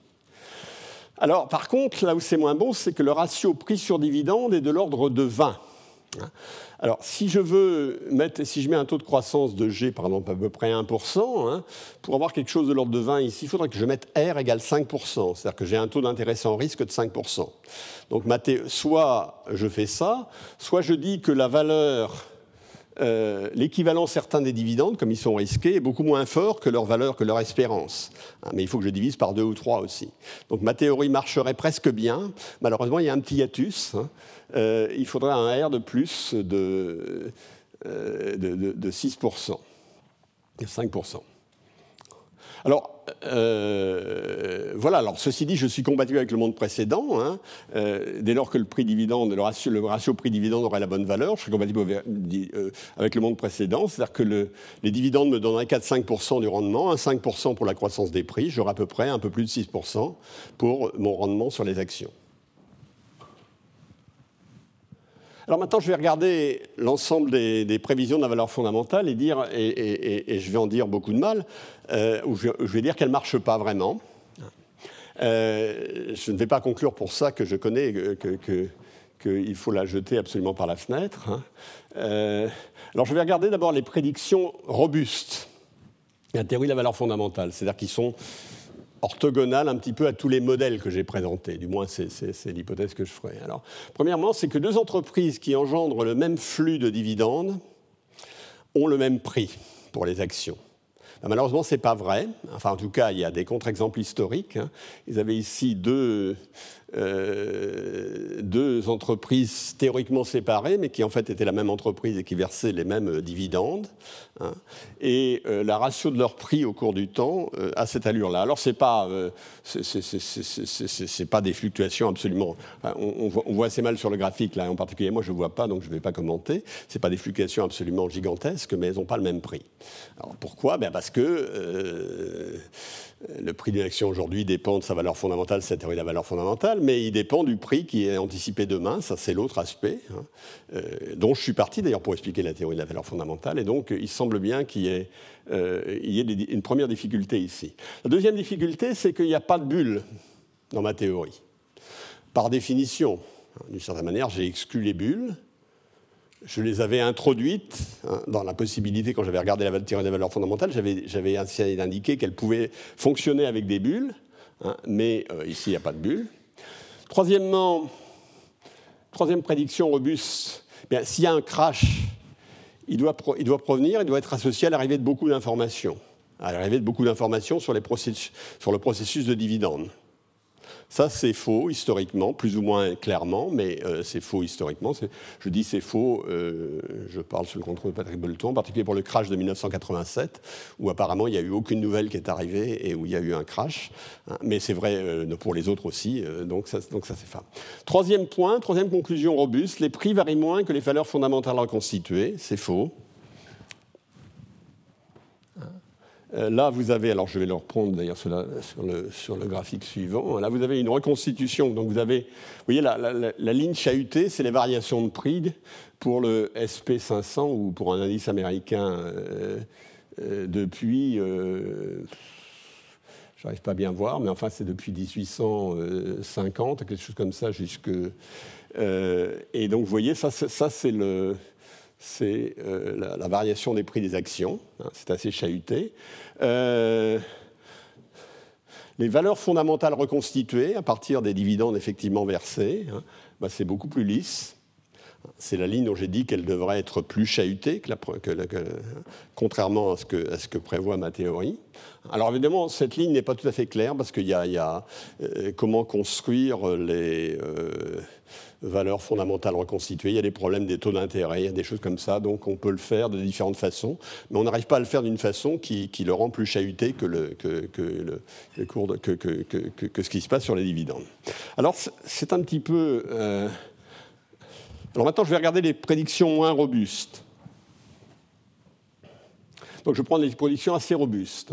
Alors, par contre, là où c'est moins bon, c'est que le ratio prix sur dividende est de l'ordre de 20. Hein. Alors, si je veux mets un taux de croissance de G, par exemple, à peu près 1%, hein, pour avoir quelque chose de l'ordre de 20 ici, il faudrait que je mette R égale 5%, c'est-à-dire que j'ai un taux d'intérêt sans risque de 5%. Donc, soit je fais ça, soit je dis que la valeur euh, l'équivalent certain des dividendes, comme ils sont risqués, est beaucoup moins fort que leur valeur, que leur espérance. Hein, mais il faut que je divise par deux ou trois aussi. Donc ma théorie marcherait presque bien. Malheureusement, il y a un petit hiatus. Hein. Euh, il faudrait un R de plus de, 6%, euh, de 5%. Alors, euh, voilà, alors ceci dit, je suis compatible avec le monde précédent. Hein. Euh, dès lors que le prix dividende, le ratio, prix-dividende aurait la bonne valeur, je suis compatible euh, avec le monde précédent. C'est-à-dire que le, les dividendes me donneraient 4-5% du rendement, 5% pour la croissance des prix, j'aurai à peu près un peu plus de 6% pour mon rendement sur les actions. Alors maintenant, je vais regarder l'ensemble des, prévisions de la valeur fondamentale et, dire, et, je vais en dire beaucoup de mal, euh, ou je, vais dire qu'elle ne marche pas vraiment. Euh, je ne vais pas conclure pour ça que je connais qu'il faut la jeter absolument par la fenêtre. Hein. Euh, alors je vais regarder d'abord les prédictions robustes, la théorie de la valeur fondamentale, c'est-à-dire qui sont orthogonale un petit peu à tous les modèles que j'ai présentés. Du moins, c'est l'hypothèse que je ferai. Alors, premièrement, c'est que deux entreprises qui engendrent le même flux de dividendes ont le même prix pour les actions. Malheureusement, ce n'est pas vrai. Enfin, en tout cas, il y a des contre-exemples historiques. Hein. Ils avaient ici deux, euh, deux entreprises théoriquement séparées, mais qui en fait étaient la même entreprise et qui versaient les mêmes euh, dividendes. Hein. et euh, la ratio de leur prix au cours du temps a cette allure-là. Alors c'est pas, c'est pas des fluctuations absolument. on, voit, assez mal sur le graphique là, en particulier. Moi, je vois pas, donc je ne vais pas commenter. C'est pas des fluctuations absolument gigantesques, mais elles n'ont pas le même prix. Alors pourquoi? Ben Parce que le prix d'une action aujourd'hui dépend de sa valeur fondamentale, la théorie de la valeur fondamentale, mais il dépend du prix qui est anticipé demain, ça c'est l'autre aspect, hein, euh, dont je suis parti d'ailleurs pour expliquer la théorie de la valeur fondamentale, et donc il semble bien qu'il y ait, euh, une première difficulté ici. La deuxième difficulté, c'est qu'il n'y a pas de bulle dans ma théorie. Par définition, d'une certaine manière, j'ai exclu les bulles, je les avais introduites hein, dans la possibilité, quand j'avais regardé la théorie des valeurs fondamentales, j'avais indiqué qu'elles pouvaient fonctionner avec des bulles, hein, mais euh, ici, il n'y a pas de bulles. Troisièmement, troisième prédiction robuste, eh s'il y a un crash, il doit, il doit provenir, il doit être associé à l'arrivée de beaucoup d'informations, à l'arrivée de beaucoup d'informations sur, sur le processus de dividende. Ça, c'est faux historiquement, plus ou moins clairement, mais euh, c'est faux historiquement. Je dis c'est faux, euh, je parle sous le contrôle de Patrick Bolton, en particulier pour le crash de 1987, où apparemment il n'y a eu aucune nouvelle qui est arrivée et où il y a eu un crash. Hein. mais c'est vrai euh, pour les autres aussi, donc ça, donc ça c'est faux. Troisième point, troisième conclusion robuste, les prix varient moins que les valeurs fondamentales reconstituées, c'est faux. Euh, là, vous avez, alors je vais le reprendre d'ailleurs sur, le, graphique suivant, là vous avez une reconstitution. Donc vous avez, vous voyez, la, ligne chahutée, c'est les variations de prix pour le SP500 ou pour un indice américain euh, euh, depuis, euh, j'arrive pas à bien voir, mais enfin c'est depuis 1850, quelque chose comme ça, jusque. et donc vous voyez, ça c'est le c'est euh, la, variation des prix des actions. Hein, c'est assez chahuté. Euh, les valeurs fondamentales reconstituées à partir des dividendes effectivement versés, hein, bah, c'est beaucoup plus lisse. C'est la ligne dont j'ai dit qu'elle devrait être plus chahutée, que contrairement à ce, que, à ce, que, prévoit ma théorie. Alors évidemment, cette ligne n'est pas tout à fait claire parce qu'il y a, euh, comment construire les, valeurs fondamentales reconstituées. Il y a des problèmes des taux d'intérêt, il y a des choses comme ça. Donc on peut le faire de différentes façons, mais on n'arrive pas à le faire d'une façon qui, le rend plus chahuté que, le, que, le, cours que, que, ce qui se passe sur les dividendes. Alors c'est un petit peu... Euh, alors maintenant, je vais regarder les prédictions moins robustes. Donc je prends des prédictions assez robustes.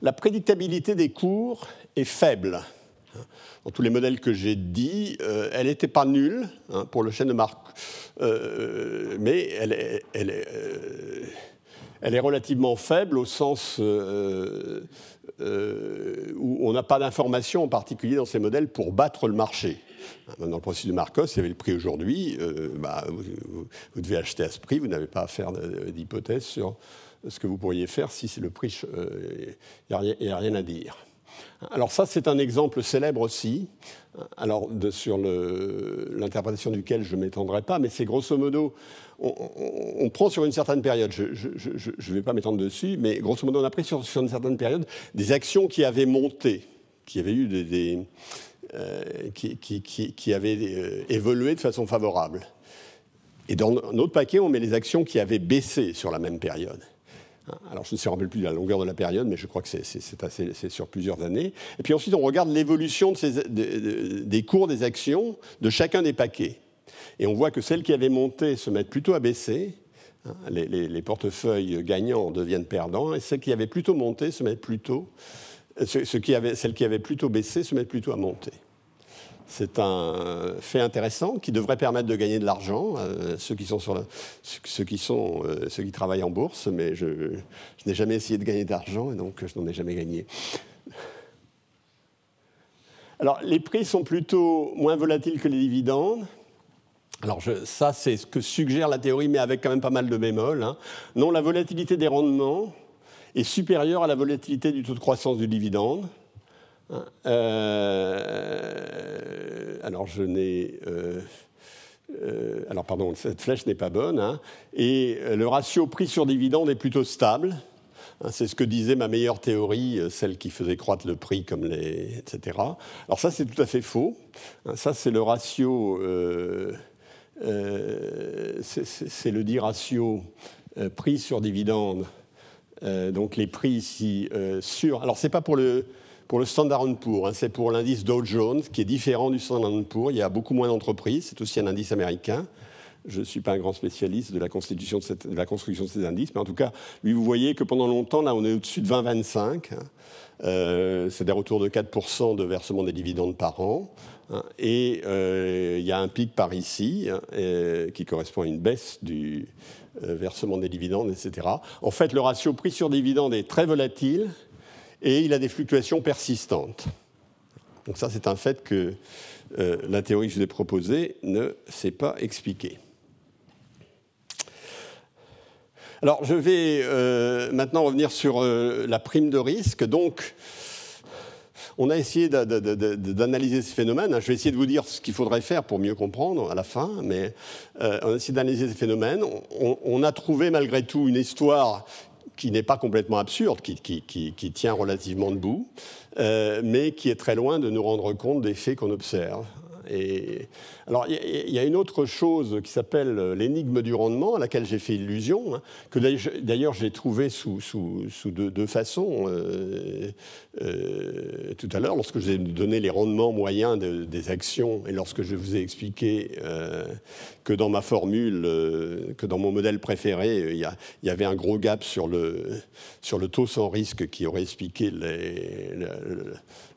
La prédictabilité des cours est faible dans tous les modèles que j'ai dit, euh, elle n'était pas nulle hein, pour le chêne de Marc, euh, mais elle est, elle, est, euh, elle est, relativement faible au sens où on n'a pas d'informations en particulier dans ces modèles pour battre le marché. Dans le processus de Marcos, il y avait le prix aujourd'hui, bah, vous, devez acheter à ce prix, vous n'avez pas à faire d'hypothèse sur ce que vous pourriez faire si c'est le prix, il n'y a, rien à dire. Alors ça, c'est un exemple célèbre aussi, alors sur l'interprétation duquel je ne m'étendrai pas, mais c'est grosso modo, on, prend sur une certaine période, je ne vais pas m'étendre dessus, mais grosso modo, on a pris sur, une certaine période des actions qui avaient monté, qui avaient eu des... Euh, qui, avaient euh, évolué de façon favorable. Et dans notre paquet, on met les actions qui avaient baissé sur la même période. Alors, je ne sais rappelle plus de la longueur de la période, mais je crois que c'est sur plusieurs années. Et puis ensuite, on regarde l'évolution des cours des actions de chacun des paquets. Et on voit que celles qui avaient monté se mettent plutôt à baisser. Hein, les, portefeuilles gagnants deviennent perdants, et celles qui avaient plutôt monté se mettent plutôt, ce, qui avait, celles qui avaient plutôt baissé se mettent plutôt à monter. C'est un fait intéressant qui devrait permettre de gagner de l'argent, ceux qui travaillent en bourse, mais je, n'ai jamais essayé de gagner d'argent et donc je n'en ai jamais gagné. Alors, les prix sont plutôt moins volatiles que les dividendes. Alors ça, c'est ce que suggère la théorie, mais avec quand même pas mal de bémols. Hein. Non, la volatilité des rendements est supérieure à la volatilité du taux de croissance du dividende. Euh, alors je n'ai... Euh, euh, alors pardon, cette flèche n'est pas bonne. Hein. et le ratio prix sur dividende est plutôt stable. Hein. c'est ce que disait ma meilleure théorie, celle qui faisait croître le prix comme les... etc. Alors ça, c'est tout à fait faux. Hein. ça, c'est le ratio... c'est le dit ratio prix sur dividende. Donc les prix ici sur... Alors c'est pas pour le pour le Standard Poor's. Hein, c'est pour l'indice Dow Jones, qui est différent du Standard Poor's. Il y a beaucoup moins d'entreprises. C'est aussi un indice américain. Je ne suis pas un grand spécialiste de la, constitution de, construction de ces indices, mais en tout cas, lui, vous voyez que pendant longtemps, là, on est au-dessus de 20-25. Hein. Euh, c'est des retours de 4% de versement des dividendes par an. Hein. et euh, il y a un pic par ici, qui correspond à une baisse du euh, versement des dividendes, etc. En fait, le ratio prix sur dividende est très volatile et il a des fluctuations persistantes. Donc ça, c'est un fait que euh, la théorie que je vous ai proposée ne s'est pas expliquée. Alors, je vais euh, maintenant revenir sur euh, la prime de risque. Donc, on a essayé d'analyser ce phénomène. Je vais essayer de vous dire ce qu'il faudrait faire pour mieux comprendre à la fin, mais on a essayé d'analyser ce phénomène. on, a trouvé malgré tout une histoire qui n'est pas complètement absurde, qui, tient relativement debout, euh, mais qui est très loin de nous rendre compte des faits qu'on observe. Alors, il y, a une autre chose qui s'appelle l'énigme du rendement, à laquelle j'ai fait illusion, hein, que d'ailleurs j'ai trouvé sous, deux, façons euh, euh, tout à l'heure, lorsque je vous ai donné les rendements moyens des actions et lorsque je vous ai expliqué euh, que dans ma formule, que dans mon modèle préféré, il y, avait un gros gap sur le, taux sans risque qui aurait expliqué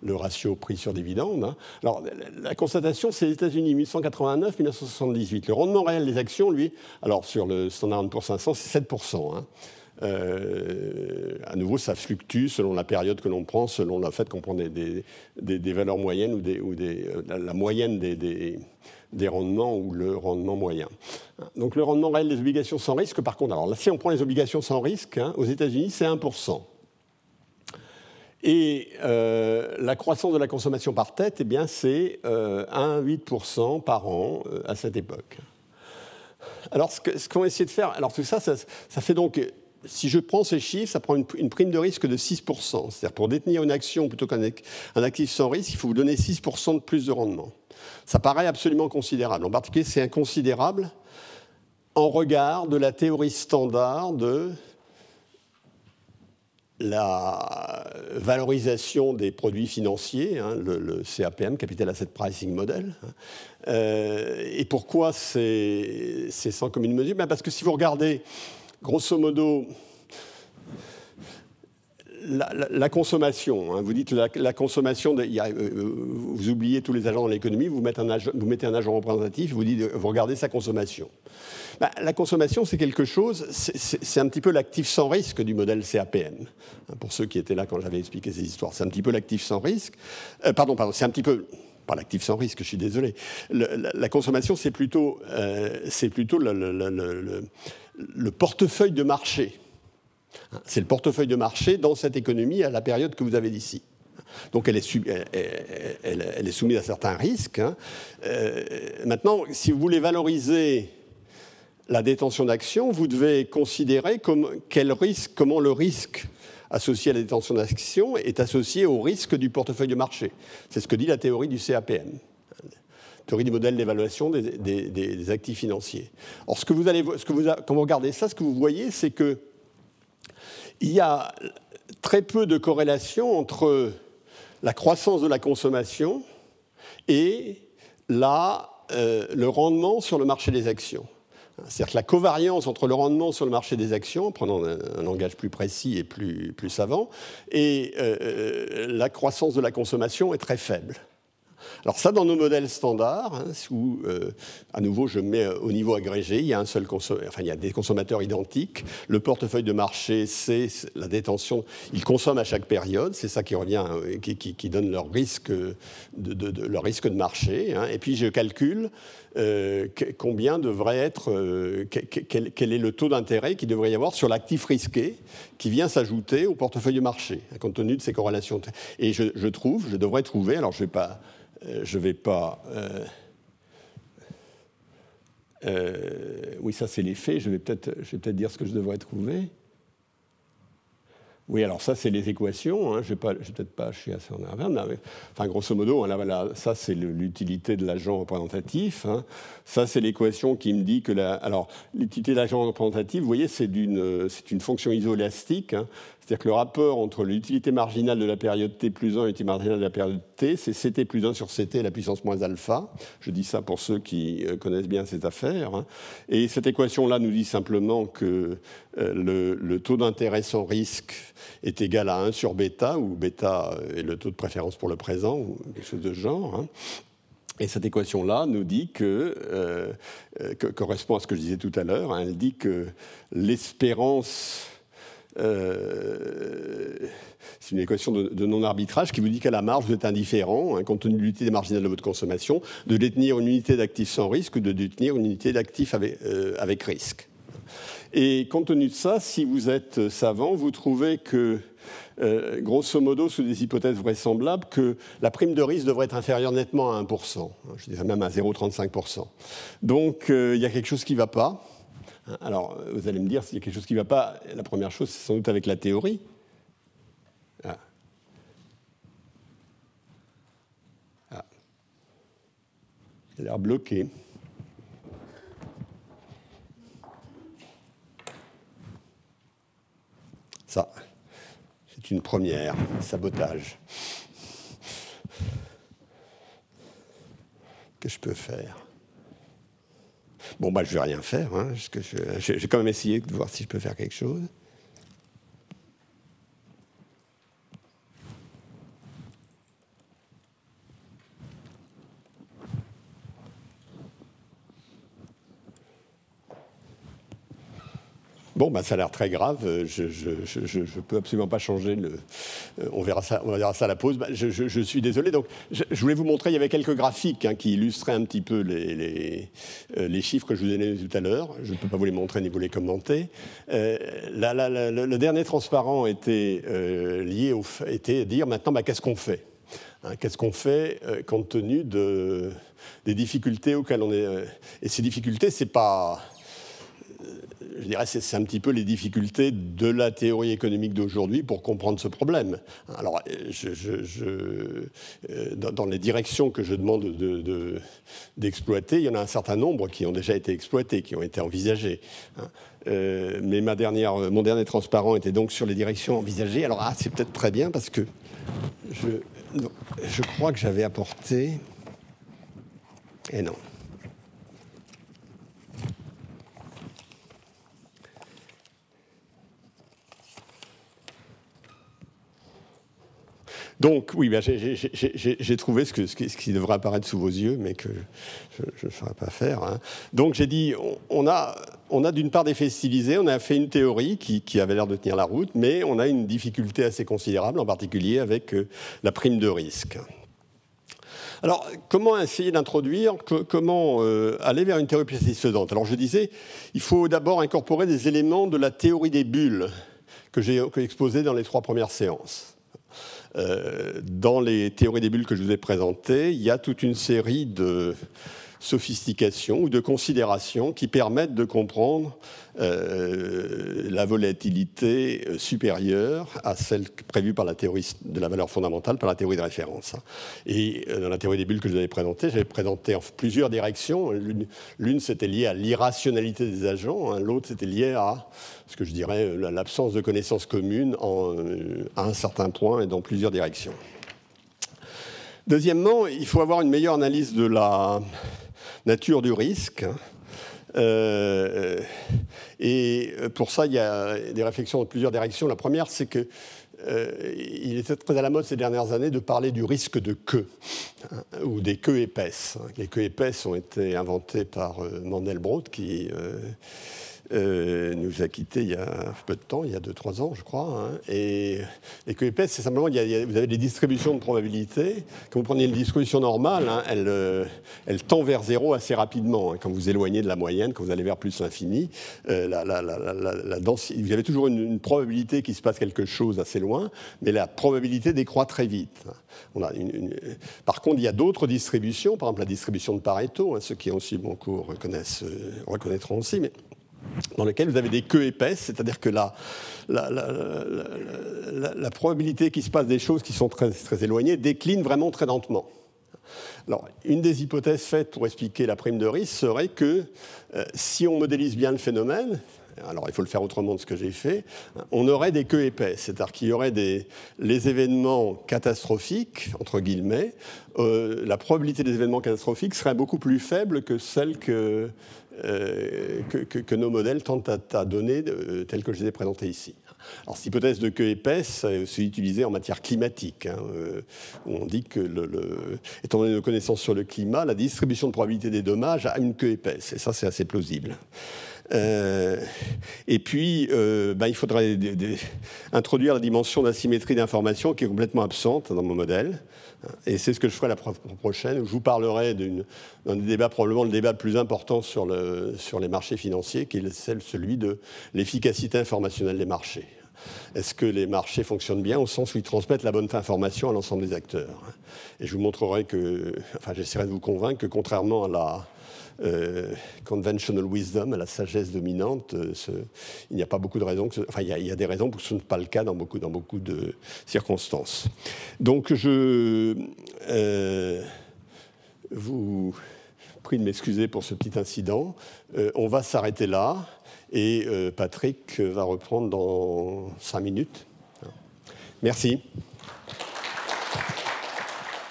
le ratio prix sur dividende. Hein. Alors, la constatation, c'est les États-Unis, 1889-1978. Le rendement réel des actions, lui, alors sur le Standard Poor's 500, c'est 7%. Hein. Euh, à nouveau, ça fluctue selon la période que l'on prend, selon le fait qu'on prend des, des, valeurs moyennes ou, des, euh, la, moyenne des, rendements ou le rendement moyen. Donc le rendement réel des obligations sans risque, par contre, alors là, si on prend les obligations sans risque, hein, aux États-Unis, c'est 1%. Et euh, la croissance de la consommation par tête, eh bien, c'est 1,8% euh, par an euh, à cette époque. Alors, ce qu'on essaie de faire, alors tout ça, ça, fait donc, si je prends ces chiffres, ça prend une, prime de risque de 6%. C'est-à-dire, pour détenir une action plutôt qu'un actif sans risque, il faut vous donner 6% de plus de rendement. Ça paraît absolument considérable. En particulier, c'est inconsidérable en regard de la théorie standard de la valorisation des produits financiers, hein, le, CAPM, Capital Asset Pricing Model. Hein. Euh, et pourquoi c'est sans commune mesure ben Parce que si vous regardez, grosso modo, la, consommation, hein, vous dites la, consommation, de, euh, vous oubliez tous les agents dans l'économie, vous, mettez un agent représentatif, vous, dites, regardez sa consommation. Bah, la consommation, c'est quelque chose, c'est un petit peu l'actif sans risque du modèle CAPM. Hein, pour ceux qui étaient là quand j'avais expliqué ces histoires, c'est un petit peu l'actif sans risque. Euh, pardon, pardon, c'est un petit peu pas l'actif sans risque, je suis désolé. la, consommation, c'est plutôt, euh, plutôt le, portefeuille de marché. Hein, c'est le portefeuille de marché dans cette économie à la période que vous avez ici. Donc elle est, soumise à certains risques. Hein. Euh, maintenant, si vous voulez valoriser la détention d'actions, vous devez considérer quel risque, comment le risque associé à la détention d'actions est associé au risque du portefeuille de marché. C'est ce que dit la théorie du CAPM, théorie du modèle d'évaluation des, actifs financiers. Or, ce que vous allez, ce que vous, quand vous regardez ça, ce que vous voyez, c'est que il y a très peu de corrélation entre la croissance de la consommation et euh, le rendement sur le marché des actions. C'est-à-dire que la covariance entre le rendement sur le marché des actions, prenant un, langage plus précis et plus, savant, et euh, euh, la croissance de la consommation est très faible. Alors ça, dans nos modèles standards, hein, où, euh, à nouveau, je mets au niveau agrégé, il y a un seul enfin, il y a des consommateurs identiques. Le portefeuille de marché, c'est la détention. Ils consomment à chaque période, c'est ça qui revient, euh, qui, donne leur risque de, leur risque de marché. Hein. Et puis je calcule euh, combien devrait être, quel, est le taux d'intérêt qu'il devrait y avoir sur l'actif risqué qui vient s'ajouter au portefeuille de marché, compte tenu de ces corrélations. Et je, je trouve, je devrais trouver, alors je ne vais pas euh, je ne vais pas. Euh, euh, oui, ça c'est les faits. Je vais peut-être peut dire ce que je devrais trouver. Oui, alors ça, c'est les équations. Hein. Je ne vais, peut-être pas chier assez en arrière. enfin, grosso modo, hein, ça, c'est l'utilité de l'agent représentatif. Hein. Ça, c'est l'équation qui me dit que alors, l'utilité de l'agent représentatif, vous voyez, c'est une fonction isolastique. C'est-à-dire que le rapport entre l'utilité marginale de la période t plus 1 et l'utilité marginale de la période t, c'est ct plus 1 sur ct la puissance moins alpha. Je dis ça pour ceux qui euh, connaissent bien cette affaire. Hein. Et cette équation-là nous dit simplement que euh, le, taux d'intérêt sans risque est égal à 1 sur bêta, où bêta est le taux de préférence pour le présent, ou quelque chose de ce genre. Hein. Et cette équation-là nous dit que, euh, correspond à ce que je disais tout à l'heure, hein, elle dit que l'espérance euh, c'est une équation de, non-arbitrage qui vous dit qu'à la marge, vous êtes indifférent, hein, compte tenu de l'unité marginale de votre consommation, de détenir une unité d'actifs sans risque ou de détenir une unité d'actifs avec, euh, risque. Et compte tenu de ça, si vous êtes savant, vous trouvez que, euh, grosso modo, sous des hypothèses vraisemblables, que la prime de risque devrait être inférieure nettement à 1%, je dirais même à 0,35%. Donc il y a quelque chose qui ne va pas. Alors, vous allez me dire, s'il y a quelque chose qui ne va pas, la première chose, c'est sans doute avec la théorie. Ah. Ah. Il a l'air bloqué. Ça, c'est une première, sabotage. Que je peux faire? Bon, bah, je ne vais rien faire. Hein, J'ai quand même essayé de voir si je peux faire quelque chose. Bah, ça a l'air très grave. Je ne peux absolument pas changer. Euh, on verra ça, à la pause. Bah, je, suis désolé. Donc, je, voulais vous montrer. Il y avait quelques graphiques hein, qui illustraient un petit peu les, euh, chiffres que je vous ai donnés tout à l'heure. Je ne peux pas vous les montrer ni vous les commenter. Euh, le dernier transparent était lié au était à dire maintenant, bah, qu'est-ce qu'on fait hein, Qu'est-ce qu'on fait compte tenu de, des difficultés auxquelles on est Et ces difficultés, c'est pas je dirais, c'est un petit peu les difficultés de la théorie économique d'aujourd'hui pour comprendre ce problème. Alors, euh, dans les directions que je demande d'exploiter, il y en a un certain nombre qui ont déjà été exploitées, qui ont été envisagées. Hein. Euh, mais ma dernière, mon dernier transparent était donc sur les directions envisagées. Alors, ah, c'est peut-être très bien parce que je, je crois que j'avais apporté. Et non. Donc, oui, ben, j'ai trouvé ce, qui, devrait apparaître sous vos yeux, mais que je ne saurais pas faire. Hein. Donc, j'ai dit, on, a, d'une part des faits stylisés, on a fait une théorie qui, avait l'air de tenir la route, mais on a une difficulté assez considérable, en particulier avec euh, la prime de risque. Alors, comment essayer d'introduire, comment euh, aller vers une théorie plus satisfaisante Alors, je disais, il faut d'abord incorporer des éléments de la théorie des bulles que j'ai exposé dans les trois premières séances. Euh, dans les théories des bulles que je vous ai présentées, il y a toute une série de sophistication ou de considération qui permettent de comprendre euh, la volatilité supérieure à celle prévue par la théorie de la valeur fondamentale, par la théorie de référence. Et euh, dans la théorie des bulles que je vous avais présentée, j'avais présenté en plusieurs directions. L'une, c'était liée à l'irrationalité des agents, hein. l'autre, c'était lié à ce que je dirais l'absence de connaissances communes en, euh, à un certain point et dans plusieurs directions. Deuxièmement, il faut avoir une meilleure analyse de la nature du risque. Euh, et pour ça, il y a des réflexions dans plusieurs directions. La première, c'est que euh, il était très à la mode ces dernières années de parler du risque de queue, hein, ou des queues épaisses. Les queues épaisses ont été inventées par euh, Mandelbrot, qui euh, nous a quittés il y a peu de temps, il y a 2-3 ans, je crois. Hein. Et les queues épaisses, c'est simplement, il vous avez des distributions de probabilité. Quand vous prenez une distribution normale, hein, elle, euh, elle, tend vers zéro assez rapidement. Hein. Quand vous éloignez de la moyenne, quand vous allez vers plus l'infini, euh, vous avez toujours une, probabilité qu'il se passe quelque chose assez loin, mais la probabilité décroît très vite. Par contre, il y a d'autres distributions, par exemple la distribution de Pareto, ceux qui ont aussi mon cours reconnaîtront aussi, mais dans lequel vous avez des queues épaisses, c'est-à-dire que la, probabilité qu'il se passe des choses qui sont très, très éloignées décline vraiment très lentement. Alors, une des hypothèses faites pour expliquer la prime de risque serait que euh, si on modélise bien le phénomène, alors il faut le faire autrement de ce que j'ai fait, on aurait des queues épaisses, c'est-à-dire qu'il y aurait des, les événements catastrophiques, entre guillemets, euh, la probabilité des événements catastrophiques serait beaucoup plus faible que celle que, euh, que, nos modèles tentent à, donner, euh, que je les ai présentés ici. Alors, cette hypothèse de queue épaisse est aussi utilisée en matière climatique. Hein, euh, on dit que, étant donné nos connaissances sur le climat, la distribution de probabilité des dommages a une queue épaisse. Et ça, c'est assez plausible. Et puis, ben, il faudrait introduire la dimension d'asymétrie d'information qui est complètement absente dans mon modèle. Et c'est ce que je ferai la prochaine, je vous parlerai d'un débat, probablement le débat le plus important sur les marchés financiers, qui est celui de l'efficacité informationnelle des marchés. Est-ce que les marchés fonctionnent bien au sens où ils transmettent la bonne information à l'ensemble des acteurs? Et je vous montrerai que, enfin j'essaierai de vous convaincre que contrairement à la, euh, conventional wisdom, la sagesse dominante, euh, il n'y a pas beaucoup de raisons. enfin, il y, a, des raisons pour que ce ne soit pas le cas dans beaucoup, dans beaucoup de circonstances. Donc, je euh, vous prie de m'excuser pour ce petit incident. on va s'arrêter là et Patrick va reprendre dans cinq minutes. Merci.